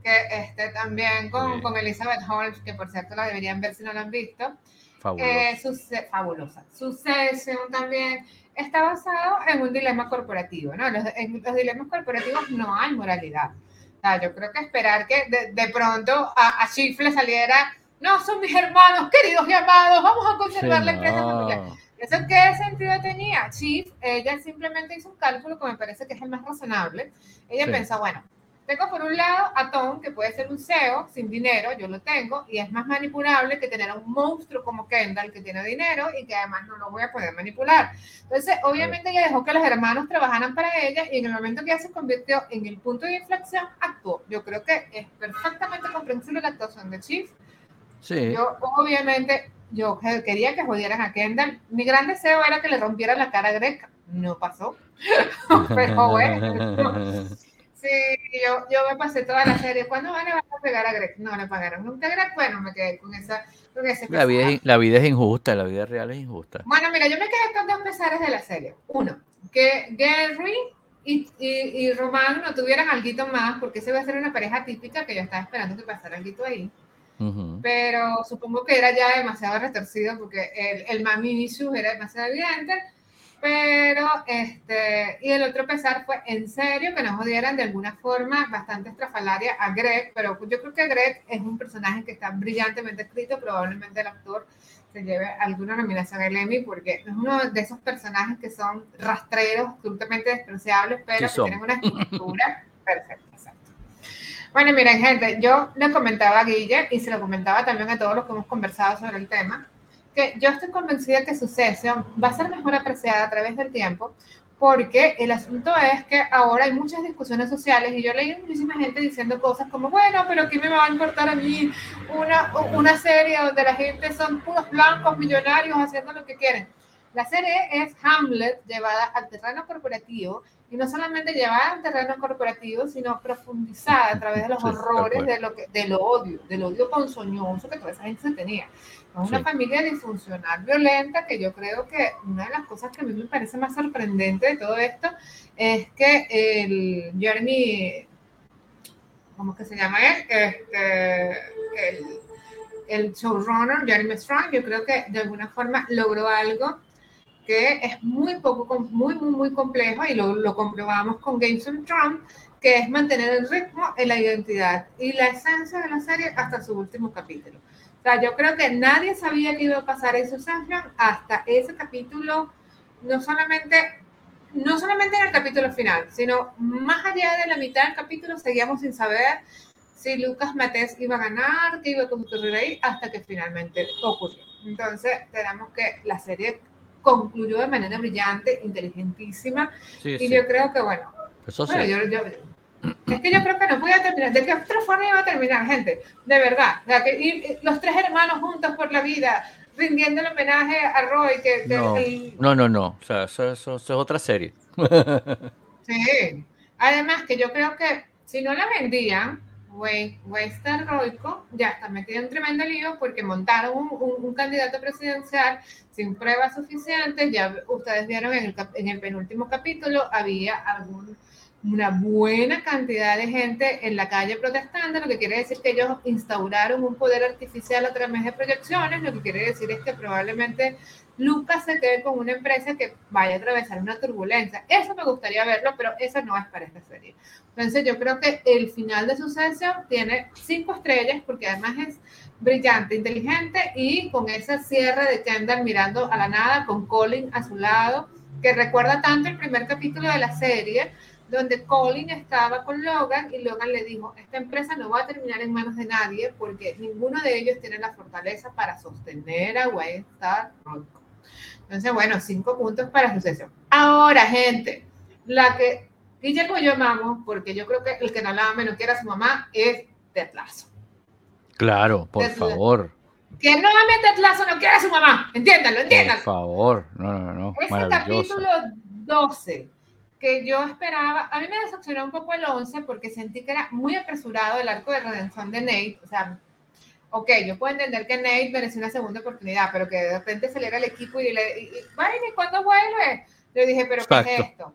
que este, también con, Sí. con Elizabeth Holmes, que por cierto la deberían ver si no la han visto, Fabuloso. eh, suce- fabulosa. Succession también está basado en un dilema corporativo, ¿no? Los, en los dilemas corporativos no hay moralidad. O sea, yo creo que esperar que de, de pronto a, a Chief le saliera, no, son mis hermanos, queridos y amados, vamos a Sí, conservar la empresa no. familiar. ¿Eso qué sentido tenía? Chief, ella simplemente hizo un cálculo que me parece que es el más razonable. Ella pensó, bueno, tengo por un lado a Tom, que puede ser un CEO sin dinero, yo lo tengo, y es más manipulable que tener a un monstruo como Kendall, que tiene dinero y que además no lo voy a poder manipular. Entonces, obviamente ella dejó que los hermanos trabajaran para ella y en el momento que ella se convirtió en el punto de inflexión, actuó. Yo creo que es perfectamente comprensible la actuación de Chief. Sí. Yo, obviamente, yo quería que jodieran a Kendall. Mi gran deseo era que le rompiera la cara a Greg. No pasó. Pero bueno. Sí, yo, yo me pasé toda la serie. ¿Cuándo van a pegar a Greg? No le pagaron nunca a Greg. Bueno, me quedé con esa. Con ese la, vida es, la vida es injusta, la vida real es injusta. Bueno, mira, yo me quedé con dos pesares de la serie. Uno, que Gary y, y, y Román no tuvieran algo más, porque ese iba a ser una pareja típica que yo estaba esperando que pasara algo ahí. Pero supongo que era ya demasiado retorcido porque el, el mami era demasiado evidente pero, este, y el otro pesar fue en serio que nos jodieran de alguna forma bastante estrafalaria a Greg, pero yo creo que Greg es un personaje que está brillantemente escrito, probablemente el actor se lleve alguna nominación al Emmy porque es uno de esos personajes que son rastreros, absolutamente despreciables, pero que tienen una estructura perfecta. Bueno, miren, gente, yo le comentaba a Guille y se lo comentaba también a todos los que hemos conversado sobre el tema que yo estoy convencida que su sesión va a ser mejor apreciada a través del tiempo, porque el asunto es que ahora hay muchas discusiones sociales y yo leí muchísima gente diciendo cosas como, bueno, pero ¿qué me va a importar a mí una, una serie donde la gente son puros blancos millonarios haciendo lo que quieren? La serie es Hamlet llevada al terreno corporativo y no solamente llevada al terreno corporativo, sino profundizada a través de los horrores de lo que, del odio, del odio ponzoñoso que toda esa gente se tenía. Es una familia disfuncional, violenta, que yo creo que una de las cosas que a mí me parece más sorprendente de todo esto es que el Jeremy, ¿cómo que se llama él? Este, el, el showrunner, Jeremy Strong, yo creo que de alguna forma logró algo que es muy poco, muy, muy, muy complejo y lo, lo comprobamos con Games of Thrones, que es mantener el ritmo en la identidad y la esencia de la serie hasta su último capítulo. O sea, yo creo que nadie sabía que iba a pasar eso, Succession hasta ese capítulo, no solamente, no solamente en el capítulo final, sino más allá de la mitad del capítulo seguíamos sin saber si Lucas Matés iba a ganar, qué iba a ocurrir ahí, hasta que finalmente ocurrió. Entonces, tenemos que la serie concluyó de manera brillante, inteligentísima, y yo creo que, bueno, Eso bueno yo, yo, es que yo creo que no voy a terminar. ¿De qué otra forma iba a terminar, gente? De verdad. O sea, que ir, los tres hermanos juntos por la vida, rindiendo el homenaje a Roy. Que, no, no, no, O sea, eso, eso, es otra serie. sí. Además, que yo creo que si no la vendían, Western Roico ya está metido en tremendo lío porque montaron un, un, candidato presidencial sin pruebas suficientes. Ya ustedes vieron en el, en el penúltimo capítulo, había algún una buena cantidad de gente en la calle protestando, lo que quiere decir que ellos instauraron un poder artificial a través de proyecciones, lo que quiere decir es que probablemente Lucas se quede con una empresa que vaya a atravesar una turbulencia. Eso me gustaría verlo, pero eso no es para esta serie. Entonces yo creo que el final de Suceso tiene cinco estrellas porque además es brillante, inteligente y con ese cierre de Kendall mirando a la nada, con Colin a su lado, que recuerda tanto el primer capítulo de la serie, donde Colin estaba con Logan y Logan le dijo, esta empresa no va a terminar en manos de nadie porque ninguno de ellos tiene la fortaleza para sostener a Wayne Star Entonces, bueno, cinco puntos para sucesión. Ahora, gente, la que Guillermo y yo amamos, porque yo creo que el que no la ama no quiere a su mamá, es Tetlazo. Claro, por favor. Que no ame Tetlazo no quiere a su mamá. Entiéndanlo, entiéndanlo. Por favor, no, no, no. Ese capítulo 12 que yo esperaba, a mí me decepcionó un poco el 11 porque sentí que era muy apresurado el arco de redención de Nate, o sea, ok, yo puedo entender que Nate mereció una segunda oportunidad, pero que de repente saliera el equipo y le, y, bueno, ¿y cuándo vuelve? Yo dije, pero ¿qué es esto?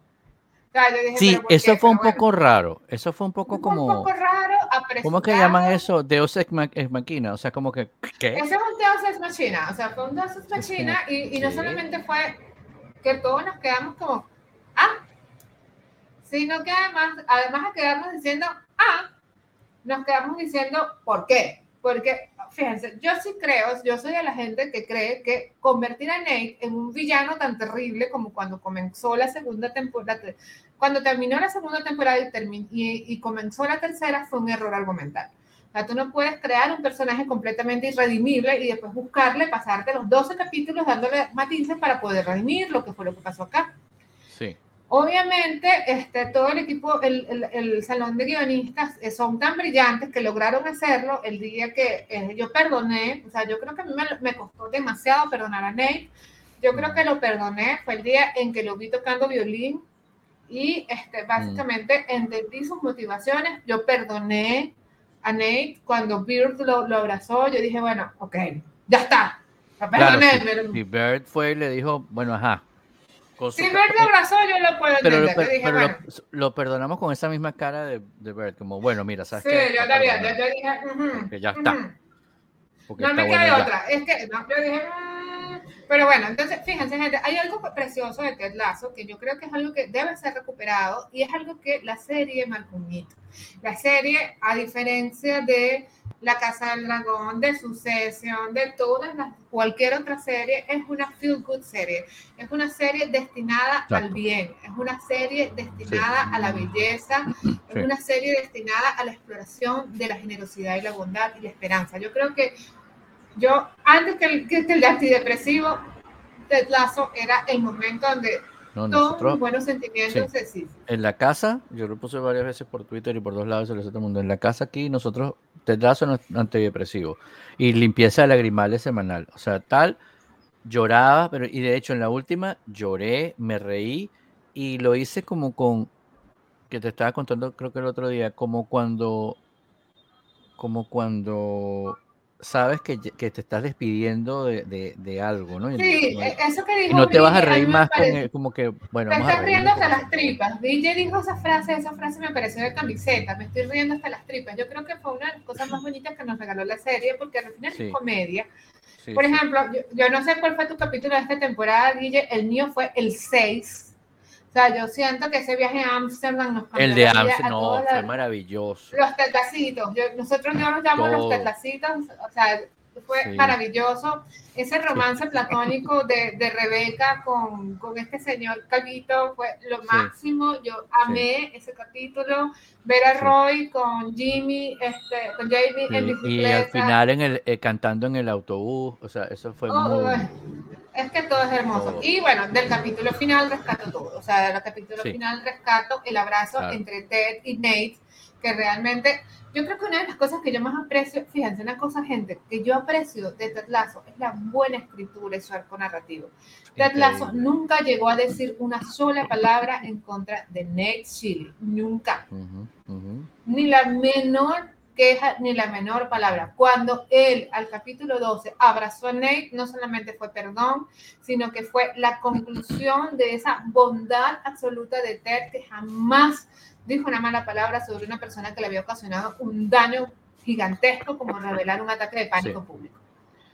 sí, eso fue un poco raro. Eso fue un poco como. Un poco raro, ¿Cómo que llaman eso? Deus ex machina. O sea, como que. ¿qué? Ese es un Deus ex machina. O sea, fue un Deus ex machina y, y no solamente fue que todos nos quedamos como. Ah, sino que además, además de quedarnos diciendo, ah, nos quedamos diciendo, ¿por qué? Porque fíjense, yo sí creo, yo soy de la gente que cree que convertir a Nate en un villano tan terrible como cuando comenzó la segunda temporada, cuando terminó la segunda temporada y, y, comenzó la tercera fue un error argumental. O sea, tú no puedes crear un personaje completamente irredimible y después buscarle, pasarte los 12 capítulos dándole matices para poder redimir lo que fue lo que pasó acá. Sí. Obviamente, este, todo el equipo, el, el, el, salón de guionistas eh, son tan brillantes que lograron hacerlo el día que eh, yo perdoné, o sea, yo creo que a mí me, me, costó demasiado perdonar a Nate, yo creo que lo perdoné, fue el día en que lo vi tocando violín y este, básicamente entendí sus motivaciones, yo perdoné a Nate cuando Bird lo, lo abrazó, yo dije, bueno, ok, ya está, perdoné. Claro, y Bird fue y le dijo, bueno, ajá, si Bert lo abrazó, yo lo puedo entender. Pero, dije, bueno. lo, perdonamos con esa misma cara de, de Bert, como, bueno, mira, ¿sabes sí, qué? yo también, yo, yo, dije, uh -huh, que ya está. Uh -huh. No me queda otra, es que, no, yo dije, mmm. pero bueno, entonces, fíjense, gente, hay algo precioso de Ted Lasso que yo creo que es algo que debe ser recuperado y es algo que la serie marcó. La serie, a diferencia de la Casa del Dragón, de Sucesión, de todas las, cualquier otra serie, es una feel good serie. Es una serie destinada Exacto. al bien, es una serie destinada sí. a la belleza, sí. es una serie destinada a la exploración de la generosidad y la bondad y la esperanza. Yo creo que yo, antes que el, que el antidepresivo, Ted Lasso era el momento donde no, nosotros, buenos sentimientos sí. sí. En la casa, yo lo puse varias veces por Twitter y por dos lados, se lo todo el mundo. En la casa aquí, nosotros, Tedrazo antidepresivo y limpieza de lagrimales semanal. O sea, tal, lloraba, pero y de hecho en la última lloré, me reí y lo hice como con, que te estaba contando creo que el otro día, como cuando, como cuando sabes que, que, te estás despidiendo de, de, de algo, ¿no? Sí, no, eso que dijo. Y no te vas a reír más con el, como que, bueno. Te estás riendo hasta las tripas. DJ dijo esa frase, esa frase me pareció de camiseta, me estoy riendo hasta las tripas. Yo creo que fue una de las cosas más bonitas que nos regaló la serie, porque al final sí. es comedia. Sí, Por ejemplo, yo, yo, no sé cuál fue tu capítulo de esta temporada, DJ, el mío fue el 6. O sea, yo siento que ese viaje a Ámsterdam nos cambió El de Ámsterdam, no, fue maravilloso. Los tetlacitos, yo, nosotros no los llamamos Todo. los tetlacitos, o sea, fue sí. maravilloso. Ese romance sí. platónico de, de Rebeca con, con, este señor Calvito fue lo máximo. Yo amé ese capítulo. Ver a Roy con Jimmy, este, con Jamie en bicicleta. Y al final en el, eh, cantando en el autobús, o sea, eso fue oh, muy... Es que todo es hermoso. Todo. Y bueno, del capítulo final rescato todo. O sea, del capítulo final rescato el abrazo claro. entre Ted y Nate, que realmente yo creo que una de las cosas que yo más aprecio, fíjense, una cosa, gente, que yo aprecio de Ted Lasso es la buena escritura y su arco narrativo. Ted Lasso nunca llegó a decir una sola palabra en contra de Nate Chili, nunca. Uh -huh, uh -huh. Ni la menor queja ni la menor palabra. Cuando él, al capítulo 12, abrazó a Nate, no solamente fue perdón, sino que fue la conclusión de esa bondad absoluta de Ted que jamás dijo una mala palabra sobre una persona que le había ocasionado un daño gigantesco como revelar un ataque de pánico sí. público.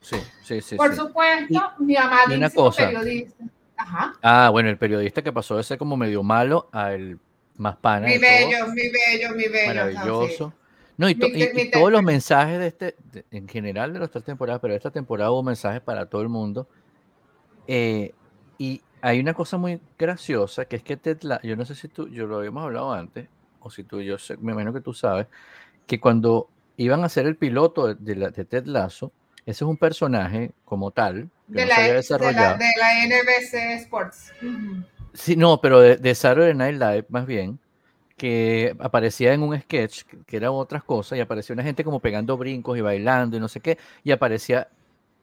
Sí, sí, sí. Por sí. supuesto, mi amadísimo periodista. Ajá. Ah, bueno, el periodista que pasó de ser como medio malo al más pana. Mi bello, mi bello, mi bello. Maravilloso. No, y, to mi, y, y todos los mensajes de este, de, en general de las tres temporadas, pero esta temporada hubo mensajes para todo el mundo. Eh, y hay una cosa muy graciosa que es que Ted Lasso, yo no sé si tú, yo lo habíamos hablado antes, o si tú, yo sé, me imagino que tú sabes, que cuando iban a hacer el piloto de, de, la, de Ted Lasso, ese es un personaje como tal, que de, no la, se había desarrollado. De, la, de la NBC Sports. Uh -huh. Sí, no, pero de, de Saturday Night Live, más bien, que aparecía en un sketch, que, que era otras cosas, y aparecía una gente como pegando brincos y bailando y no sé qué, y aparecía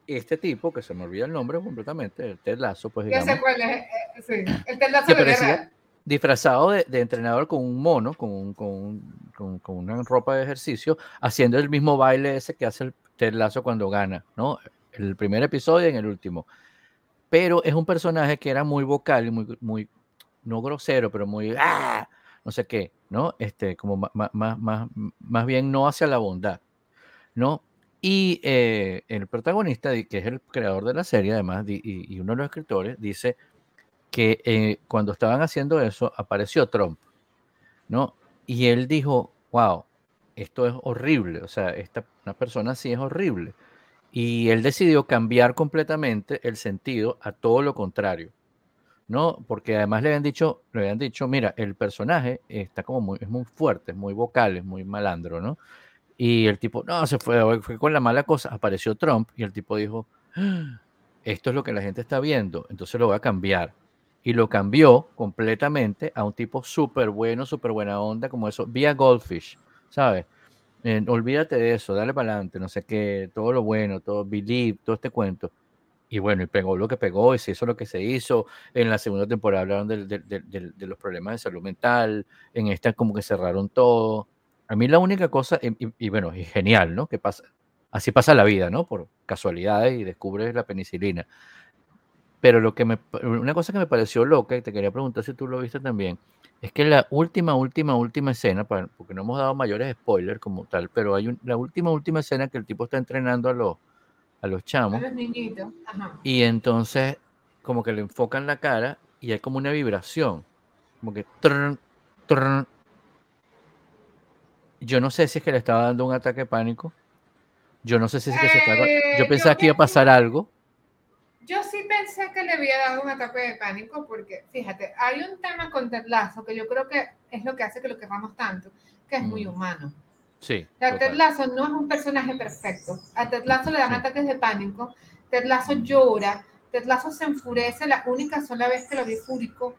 este tipo, que se me olvida el nombre completamente, el Ted Lasso, pues digamos. Ya sé cuál es, eh, sí, el Ted Lasso de disfrazado de, de, entrenador con un mono, con, un, con, con, con, una ropa de ejercicio, haciendo el mismo baile ese que hace el Ted Lasso cuando gana, ¿no? El primer episodio y en el último. Pero es un personaje que era muy vocal y muy, muy no grosero, pero muy, ¡ah! No sé qué, ¿no? Este, como más, más, más, más bien no hacia la bondad, ¿no? Y eh, el protagonista, que es el creador de la serie, además, y, uno de los escritores, dice que eh, cuando estaban haciendo eso apareció Trump, ¿no? Y él dijo, wow, esto es horrible, o sea, esta una persona sí es horrible. Y él decidió cambiar completamente el sentido a todo lo contrario. ¿No? Porque además le habían dicho, le habían dicho, mira, el personaje está como muy, es muy fuerte, es muy vocal, es muy malandro, ¿no? Y el tipo, no, se fue, fue con la mala cosa, apareció Trump y el tipo dijo, "Ah, esto es lo que la gente está viendo, entonces lo voy a cambiar. Y lo cambió completamente a un tipo súper bueno, súper buena onda, como eso, vía Goldfish, ¿sabes? Eh, olvídate de eso, dale para adelante, no sé qué, todo lo bueno, todo believe, todo este cuento. Y bueno, y pegó lo que pegó, y se hizo lo que se hizo. En la segunda temporada hablaron del- del- del- de los problemas de salud mental, en esta como que cerraron todo. A mí la única cosa, y, y- y bueno, genial, ¿no? Que pasa, así pasa la vida, ¿no? Por casualidades y descubres la penicilina. Pero lo que me, una cosa que me pareció loca, y te quería preguntar si tú lo viste también, es que la última, última, última escena, porque no hemos dado mayores spoilers como tal, pero hay un- la última, última escena que el tipo está entrenando a los, a los A chamos. los niñitos. Ajá. Y entonces, como que le enfocan la cara y hay como una vibración. Como que. trrr, trrr. Yo no sé si es que le estaba dando un ataque de pánico. Yo no sé si es que se estaba. Eh, Yo yo pensaba que iba a pasar algo. Yo sí pensé que le había dado un ataque de pánico porque, fíjate, hay un tema con Ted Lasso que yo creo que es lo que hace que lo quemamos tanto, que es muy Mm. humano. Sí. O sea, Ted. Lasso no es un personaje perfecto. A Ted Lasso le dan Sí. ataques de pánico, Ted Lasso llora, Ted Lasso se enfurece la única sola vez que lo vi fúrico.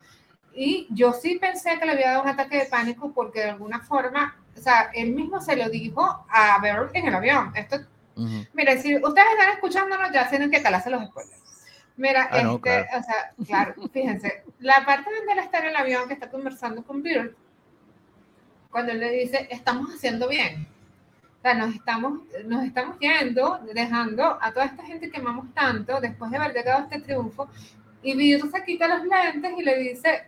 Y yo sí pensé que le había dado un ataque de pánico porque de alguna forma, o sea, él mismo se lo dijo a Beryl en el avión. Esto Ujú. Mira, si ustedes están escuchándonos, ya tienen que calarse los spoilers. Mira, Ah, no, este, claro. o sea, claro, fíjense, la parte donde él está en el avión que está conversando con Bill, cuando él le dice, estamos haciendo bien. O sea, nos estamos, nos estamos yendo, dejando a toda esta gente que amamos tanto, después de haber llegado a este triunfo, y Bill se quita los lentes y le dice,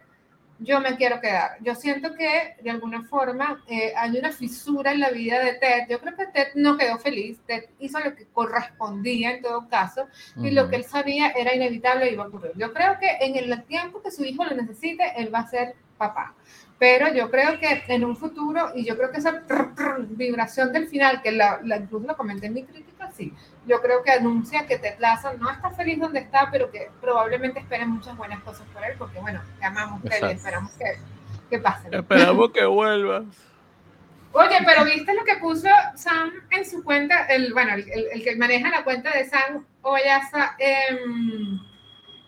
yo me quiero quedar. Yo siento que de alguna forma eh, hay una fisura en la vida de Ted. Yo creo que Ted no quedó feliz. Ted hizo lo que correspondía en todo caso y lo que él sabía era inevitable y iba a ocurrir. Yo creo que en el tiempo que su hijo lo necesite, él va a ser papá. Pero yo creo que en un futuro, y yo creo que esa prr, prr, vibración del final, que la, la- incluso lo comenté en mi crítica, sí, yo creo que anuncia que Ted Lasso no está feliz donde está, pero que probablemente esperen muchas buenas cosas por él, porque bueno, te amamos, Ted, esperamos que, que pase. Esperamos que vuelvas. Oye, pero ¿viste lo que puso Sam en su cuenta? El, bueno, el, el- el que maneja la cuenta de Sam Oyaza en,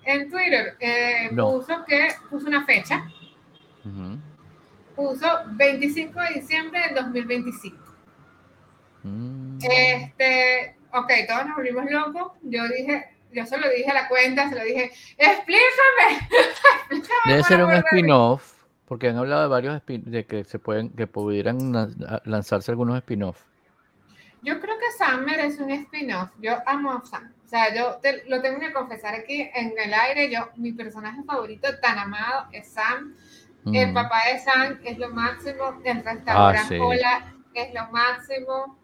en Twitter. Eh, No. Puso que puso una fecha. Ujú. Puso 25 de diciembre del 2025. Mm. Este, ok, todos nos volvimos locos. Yo dije, yo se lo dije a la cuenta, se lo dije, explícame. explícame Debe ser un amor de Dios". spin-off, porque han hablado de varios spin- de que se pueden, que pudieran lanzarse algunos spin-off. Yo creo que Sam merece un spin-off. Yo amo a Sam. O sea, yo te- lo tengo que confesar aquí en el aire. Yo, mi personaje favorito tan amado es Sam. El Mm. papá de Sam es lo máximo. El restaurante Ah, sí. Hola es lo máximo.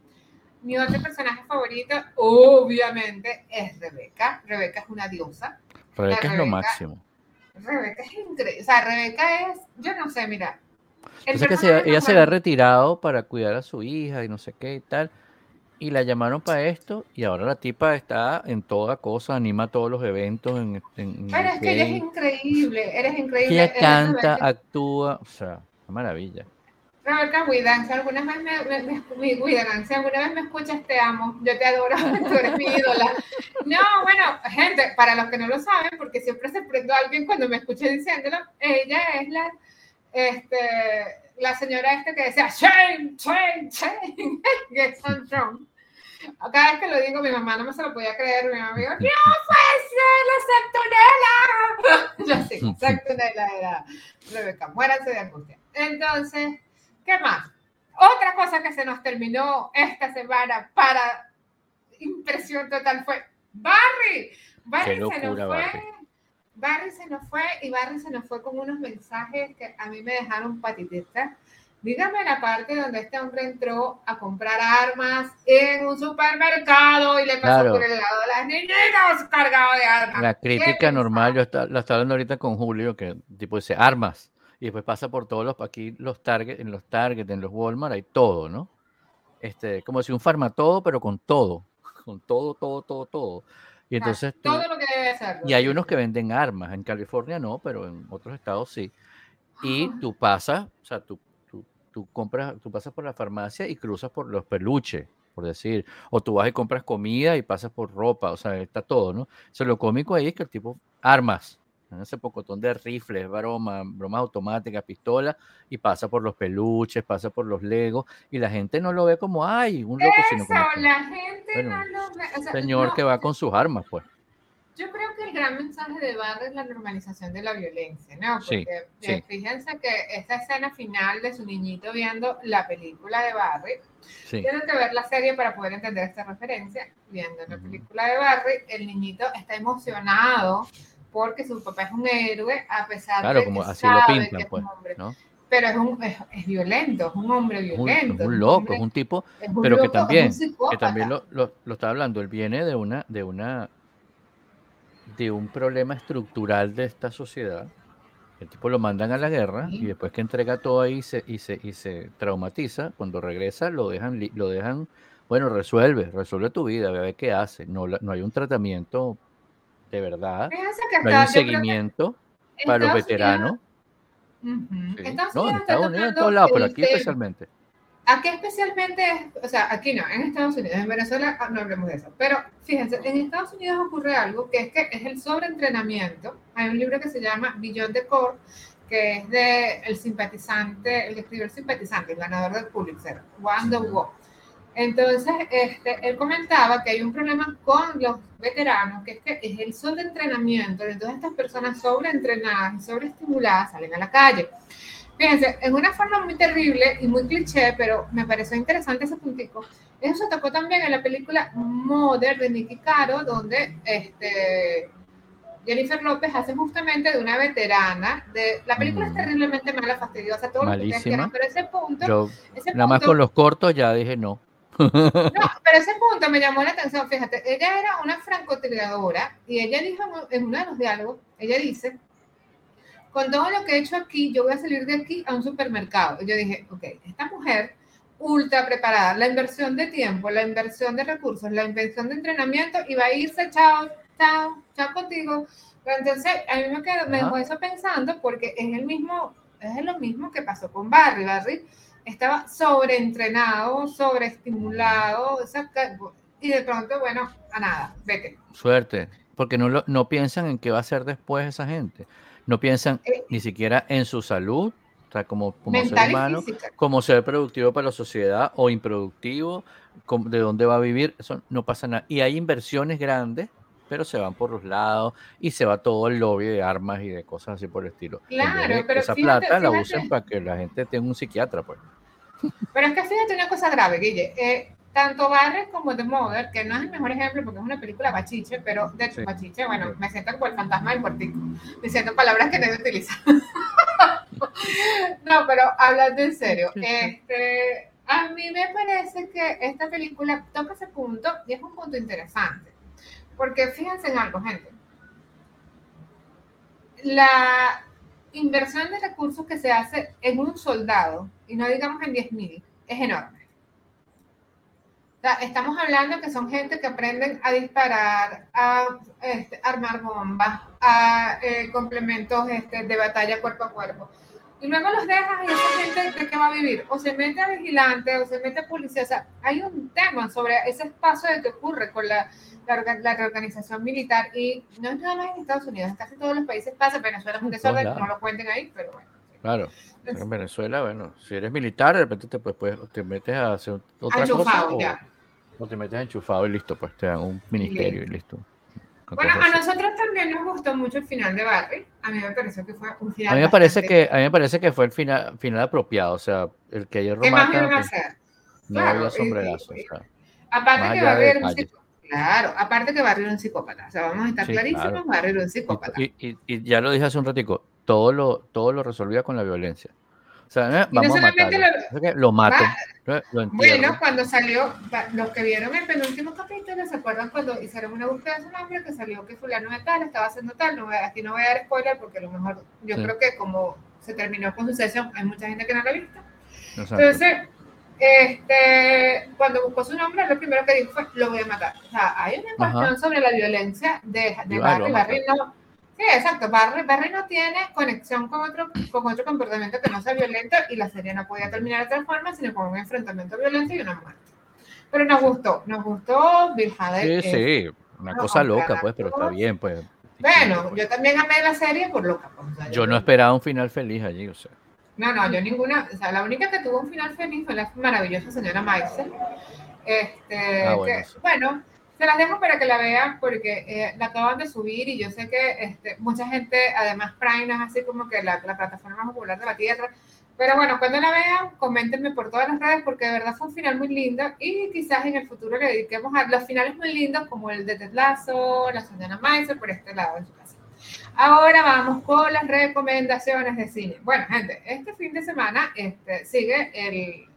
Mi otro personaje favorito, obviamente, es Rebeca. Rebeca es una diosa. Rebeca es lo máximo. Rebeca es increíble. O sea, Rebeca es, yo no sé, mira. el que se- ella se había retirado para cuidar a su hija y no sé qué y tal. Y la llamaron para esto y ahora la tipa está en toda cosa, anima todos los eventos en, en- Pero es que ella es increíble. Eres increíble. Ella canta, actúa, o sea, una maravilla. Rebeca Widan, si alguna vez me, me, me- alguna vez me escuchas, te amo, yo te adoro, tú eres mi ídola. No, bueno, gente, para los que no lo saben, porque siempre se prendo a alguien cuando me escuché diciéndolo, ella es la, este, la señora esta que decía, shame, shame, shame, get some Trump. Cada vez que lo digo, mi mamá no me se lo podía creer, mi mamá me dijo, no ser, la Septunela. Yo sí, Septunela era Rebeca, muéranse de angustia. Entonces, ¿qué más? Otra cosa que se nos terminó esta semana para impresión total fue Barry. Barry Qué se nos fue. Barry. Barry se nos fue y Barry se nos fue con unos mensajes que a mí me dejaron patitita. Dígame la parte donde este hombre entró a comprar armas en un supermercado y le pasó Claro. por el lado de las niñitas cargado de armas. La ¿Qué crítica normal, yo está, la estaba hablando ahorita con Julio, que tipo dice armas, y después pasa por todos los, aquí los Target, en los Target, en los Walmart, hay todo, ¿no? este, como si un farmatodo, pero con todo, con todo, todo, todo, todo. Y entonces tú- Todo lo que debe ser. y hay unos que venden armas, en California no, pero en otros estados sí. Y tú pasas, o sea, tú, tú, tú compras, tú pasas por la farmacia y cruzas por los peluches, por decir, o tú vas y compras comida y pasas por ropa, o sea, está todo, ¿no? Eso lo cómico ahí es que el tipo, armas. Ese pocotón de rifles, broma, bromas automáticas, pistolas, y pasa por los peluches, pasa por los legos, y la gente no lo ve como, ay, un loco, sino como Eso, la gente bueno, no lo ve. O sea, señor no, que va con sus armas, pues. Yo creo que el gran mensaje de Barry es la normalización de la violencia, ¿no? Sí, Porque sí. eh, fíjense que esta escena final de su niñito viendo la película de Barry, Sí. tienen que ver la serie para poder entender esta referencia. Viendo la película de Barry, el niñito está emocionado porque su papá es un héroe, a pesar Claro, de como que así lo sabe pintan, que es pues, un hombre. ¿no? Pero es, un, es, es violento, es un hombre un, violento. es un loco, es un tipo es un pero que loco, también- que también lo, lo, lo está hablando, él viene de una, de una, de un problema estructural de esta sociedad. El tipo lo mandan a la guerra y después que entrega todo ahí y se, y se, y se traumatiza, cuando regresa lo dejan, lo dejan, bueno, resuelve, resuelve tu vida, ve a ver qué hace. No, no hay un tratamiento de verdad, no hay un que seguimiento para los Unidos- veteranos. Ujú. Sí. Estados No, en Estados Unidos, en todos lados, pero aquí especialmente. Aquí especialmente, es- o sea, aquí no, en Estados Unidos, en Venezuela ah, no hablemos de eso, pero fíjense, en Estados Unidos ocurre algo que es que es el sobreentrenamiento. Hay un libro que se llama Beyond the Core, que es de el simpatizante, el que escribió el simpatizante, el ganador del Pulitzer, Wanda Ujú. Entonces, este, él comentaba que hay un problema con los veteranos, que es que es el sobreentrenamiento, entonces estas personas sobreentrenadas y sobreestimuladas salen a la calle. Fíjense, en una forma muy terrible y muy cliché, pero me pareció interesante ese puntico. Eso se tocó también en la película Mother de Nicky Caro, donde este, Jennifer López hace justamente de una veterana. De, la película es Ujú. terriblemente mala, fastidiosa, todo lo que ustedes Malísima. quieran, pero ese punto, Yo, ese nada más con los cortos ya dije no. No, pero ese punto me llamó la atención. Fíjate, ella era una francotiradora y ella dijo en uno de los diálogos, ella dice, con todo lo que he hecho aquí, yo voy a salir de aquí a un supermercado. Y yo dije, ok, esta mujer ultra preparada, la inversión de tiempo, la inversión de recursos, la inversión de entrenamiento y va a irse, chao, chao, chao contigo. Pero entonces, a mí me, quedó, me dejó eso pensando porque es el mismo, es lo mismo que pasó con Barry. Barry estaba sobreentrenado, sobreestimulado, y de pronto, bueno, a nada, vete. Suerte, porque no, lo- no piensan en qué va a hacer después esa gente. No piensan Eh, ni siquiera en su salud, o sea, como, como ser humano, como ser productivo para la sociedad o improductivo, de dónde va a vivir, eso no pasa nada. Y hay inversiones grandes, pero se van por los lados y se va todo el lobby de armas y de cosas así por el estilo. Claro, pero esa fíjate- plata la usen para que la gente tenga un psiquiatra, pues. Pero es que fíjate una cosa grave, Guille. eh, tanto Barry como The Mother, que no es el mejor ejemplo porque es una película bachiche, pero de Sí. bachiche, bueno, me siento como el fantasma del cuartico, diciendo palabras que no utiliza. no, pero hablando en serio, este, a mí me parece que esta película toca ese punto y es un punto interesante. Porque fíjense en algo, gente. La inversión de recursos que se hace en un soldado, y no digamos en 10.000, es enorme. Estamos hablando que son gente que aprenden a disparar, a este, armar bombas, a eh, complementos este, de batalla cuerpo a cuerpo. Y luego los dejas y esa gente de qué va a vivir. O se mete a vigilante o se mete a policía. O sea, hay un tema sobre ese espacio de que ocurre con la, la, orga- la reorganización militar. Y no es nada más en Estados Unidos, en casi todos los países pasa. Venezuela es un desorden, no lo cuenten ahí, pero bueno. Claro. Entonces, En Venezuela, bueno, si eres militar, de repente te, pues, pues, te metes a hacer otra cosa o, ya. o te metes enchufado y listo, pues te dan un ministerio y listo. Bueno, a nosotros también nos gustó mucho el final de Barry. A mí me pareció que fue un final. A mí me parece bastante- que a mí me parece que fue el final, final apropiado, o sea, el que ayer ¿Qué más iban a pues, hacer? no Claro, había y- sombrerazo, y- o sea, Aparte que Barry era un psicópata. Claro, aparte que Barry era un psicópata. O sea, vamos a estar Sí, clarísimos, claro. Barry era un psicópata. y- y- y ya lo dije hace un ratico, todo lo, todo lo resolvía con la violencia. O sea, eh, Y no vamos a solamente matarlo. lo- lo mato, Va- eh, lo. Bueno, cuando salió, los que vieron el penúltimo capítulo, ¿se acuerdan cuando hicieron una búsqueda de su nombre que salió que fulano de tal, estaba haciendo tal? No aquí no voy a dar spoiler porque a lo mejor yo Sí. creo que como se terminó con su sesión, hay mucha gente que no lo ha visto. Exacto. Entonces, este, cuando buscó su nombre, lo primero que dijo fue, lo voy a matar. O sea, hay una cuestión sobre la violencia de, de Barry. Barry no, sí, exacto, Barry, Barry, no tiene conexión con otro, con otro comportamiento que no sea violento y la serie no podía terminar de otra forma, sino con un enfrentamiento violento y una muerte. Pero nos gustó, nos gustó Bill Hader. Sí, sí, una cosa loca, pues, pero está bien, pues. Bueno, yo también amé la serie por loca. Pues, yo, no esperaba un final feliz allí, o sea. No, no, yo ninguna, o sea, la única que tuvo un final feliz fue la maravillosa señora Maisel. Este, ah, bueno, se las dejo para que la vean porque eh, la acaban de subir y yo sé que este, mucha gente, además Prime es así como que la, la, plataforma más popular de la Tierra. Pero bueno, cuando la vean, coméntenme por todas las redes porque de verdad fue un final muy lindo y quizás en el futuro le dediquemos a los finales muy lindos como el de Ted Lasso, la señora Maisel por este lado. Ahora vamos con las recomendaciones de cine. Bueno, gente, este fin de semana este, sigue el,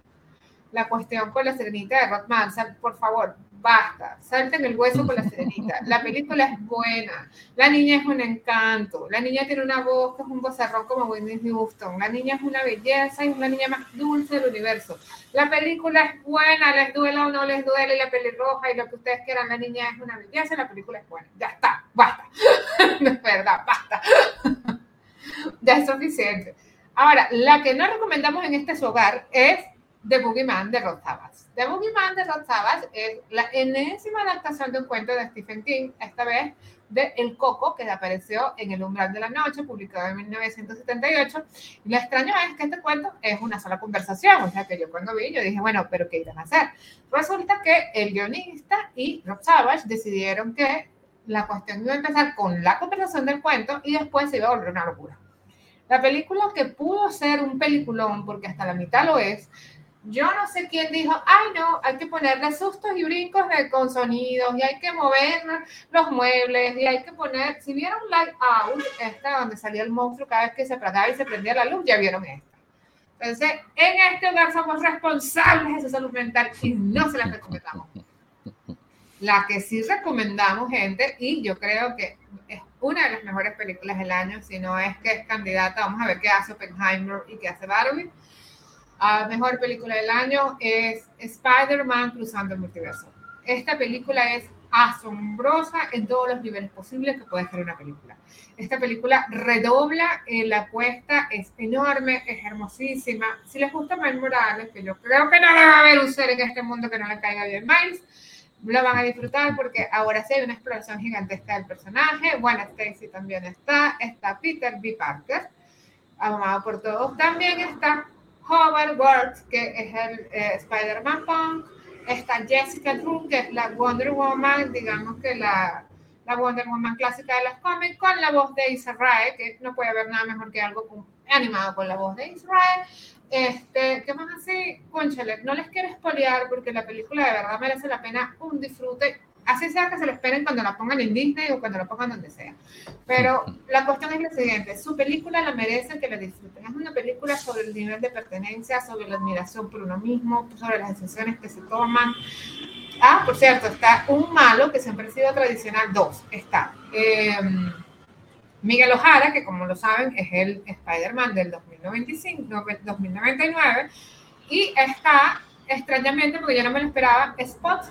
la cuestión con la serenita de Rothman. Por favor, basta, salten el hueso con la serenita. La película es buena, la niña es un encanto, la niña tiene una voz que es un bozarrón como Whitney Houston, la niña es una belleza y es la niña más dulce del universo. La película es buena, les duela o no les duele la pelirroja y lo que ustedes quieran, la niña es una belleza, la película es buena. Ya está, basta. no es verdad, basta. ya es suficiente. Ahora, la que no recomendamos en este hogar es The Boogeyman de Rod The Boogeyman de Rod Sabbath es la enésima adaptación de un cuento de Stephen King, esta vez de El Coco, que apareció en El Umbral de la Noche, publicado en 1978. Y lo extraño es que este cuento es una sola conversación, o sea que yo cuando vi, yo dije, bueno, pero ¿qué iban a hacer? Resulta que el guionista y Rob Savage decidieron que la cuestión iba a empezar con la conversación del cuento y después se iba a volver una locura. La película que pudo ser un peliculón, porque hasta la mitad lo es, yo no sé quién dijo, ay no, hay que ponerle sustos y brincos de, con sonidos y hay que mover los muebles y hay que poner, si vieron Light Out, esta donde salía el monstruo cada vez que se apagaba y se prendía la luz, ya vieron esta. Entonces, en este lugar somos responsables de su salud mental y no se las recomendamos. La que sí recomendamos, gente, y yo creo que es una de las mejores películas del año, si no es que es candidata, vamos a ver qué hace Oppenheimer y qué hace Barbie a mejor película del año es Spider-Man Cruzando el Multiverso. Esta película es asombrosa en todos los niveles posibles que puede ser una película. Esta película redobla en la apuesta, es enorme, es hermosísima. Si les gusta Miles Morales, que yo creo que no va a haber un ser en este mundo que no le caiga bien Miles, lo van a disfrutar porque ahora sí hay una exploración gigantesca del personaje. Bueno, Stacy también está, está Peter B. Parker, amado por todos. También está Howard Worth, que es el eh, Spider-Man Punk, está Jessica Drew, que es la Wonder Woman, digamos que la, la Wonder Woman clásica de los cómics, con la voz de Israel, que no puede haber nada mejor que algo animado con la voz de Israel. Este, ¿Qué más así? Conchale, no les quiero espolear porque la película de verdad merece la pena un disfrute así sea que se lo esperen cuando la pongan en Disney o cuando la pongan donde sea. Pero la cuestión es la siguiente, su película la merece que la disfruten. Es una película sobre el nivel de pertenencia, sobre la admiración por uno mismo, sobre las decisiones que se toman. Ah, por cierto, está un malo que siempre ha sido tradicional, dos, está. Em, Miguel Ojara, que como lo saben es el Spider-Man del 2095, 2099, y está, extrañamente, porque yo no me lo esperaba, Spot,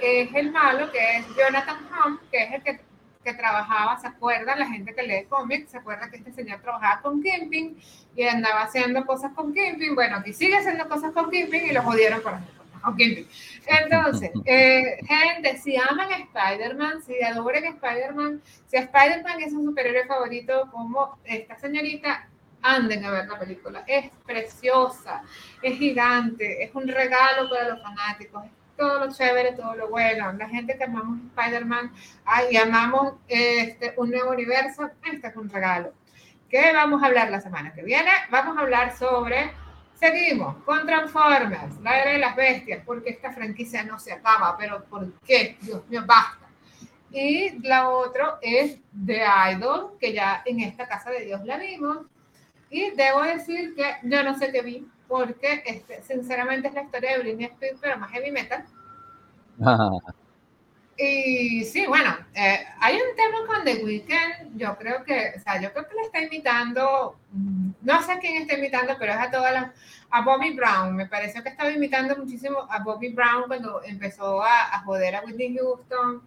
que es el malo, que es Jonathan Hunt, que es el que, que trabajaba, ¿se acuerdan? La gente que lee cómics, ¿se acuerda que este señor trabajaba con Kimping y andaba haciendo cosas con Kimping? Bueno, aquí sigue haciendo cosas con Kimping y lo jodieron por con Kimping. Entonces, eh, gente, si aman a Spider-Man, si adoren a Spider-Man, si Spider-Man es un superhéroe favorito como esta señorita, anden a ver la película. Es preciosa, es gigante, es un regalo para los fanáticos, todo lo chévere, todo lo bueno. La gente que amamos Spider-Man y amamos este, un nuevo universo, este es un regalo. ¿Qué vamos a hablar la semana que viene? Vamos a hablar sobre, seguimos, con Transformers, la era de las bestias, porque esta franquicia no se acaba, pero ¿por qué? Dios mío, basta. Y la otra es The Idol, que ya en esta casa de Dios la vimos. Y debo decir que yo no sé qué vi, porque este, sinceramente es la historia de Britney Spears, pero más heavy metal. y sí, bueno, eh, hay un tema con The Weeknd, yo creo que, o sea, yo creo que le está imitando, mm, no sé quién está imitando, pero es a todas las, a Bobby Brown, me pareció que estaba imitando muchísimo a Bobby Brown cuando empezó a, a joder a Whitney Houston.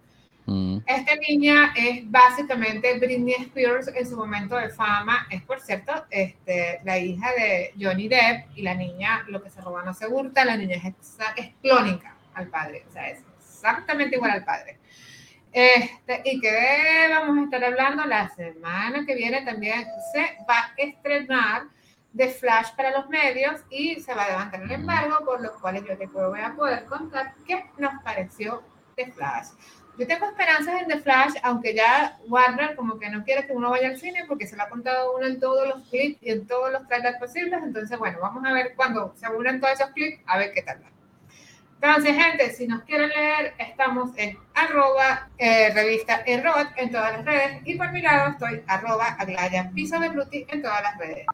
Mm. Esta niña es básicamente Britney Spears en su momento de fama. Es, por cierto, este, la hija de Johnny Depp y la niña, lo que se roba no se hurta, la niña es, es clónica al padre, o sea, es exactamente igual al padre. Este, y que vamos a estar hablando la semana que viene también se va a estrenar de Flash para los medios y se va a levantar el embargo, por lo cual yo te voy a poder contar qué nos pareció de Flash. Yo tengo esperanzas en The Flash, aunque ya Warner como que no quiere que uno vaya al cine porque se lo ha contado uno en todos los clips y en todos los trailers posibles. Entonces, bueno, vamos a ver cuando se unan todos esos clips, a ver qué tal. Entonces, gente, si nos quieren leer, estamos en arroba eh, revista Errot en todas las redes y por mi lado estoy arroba aglaya piso de Bruti en todas las redes.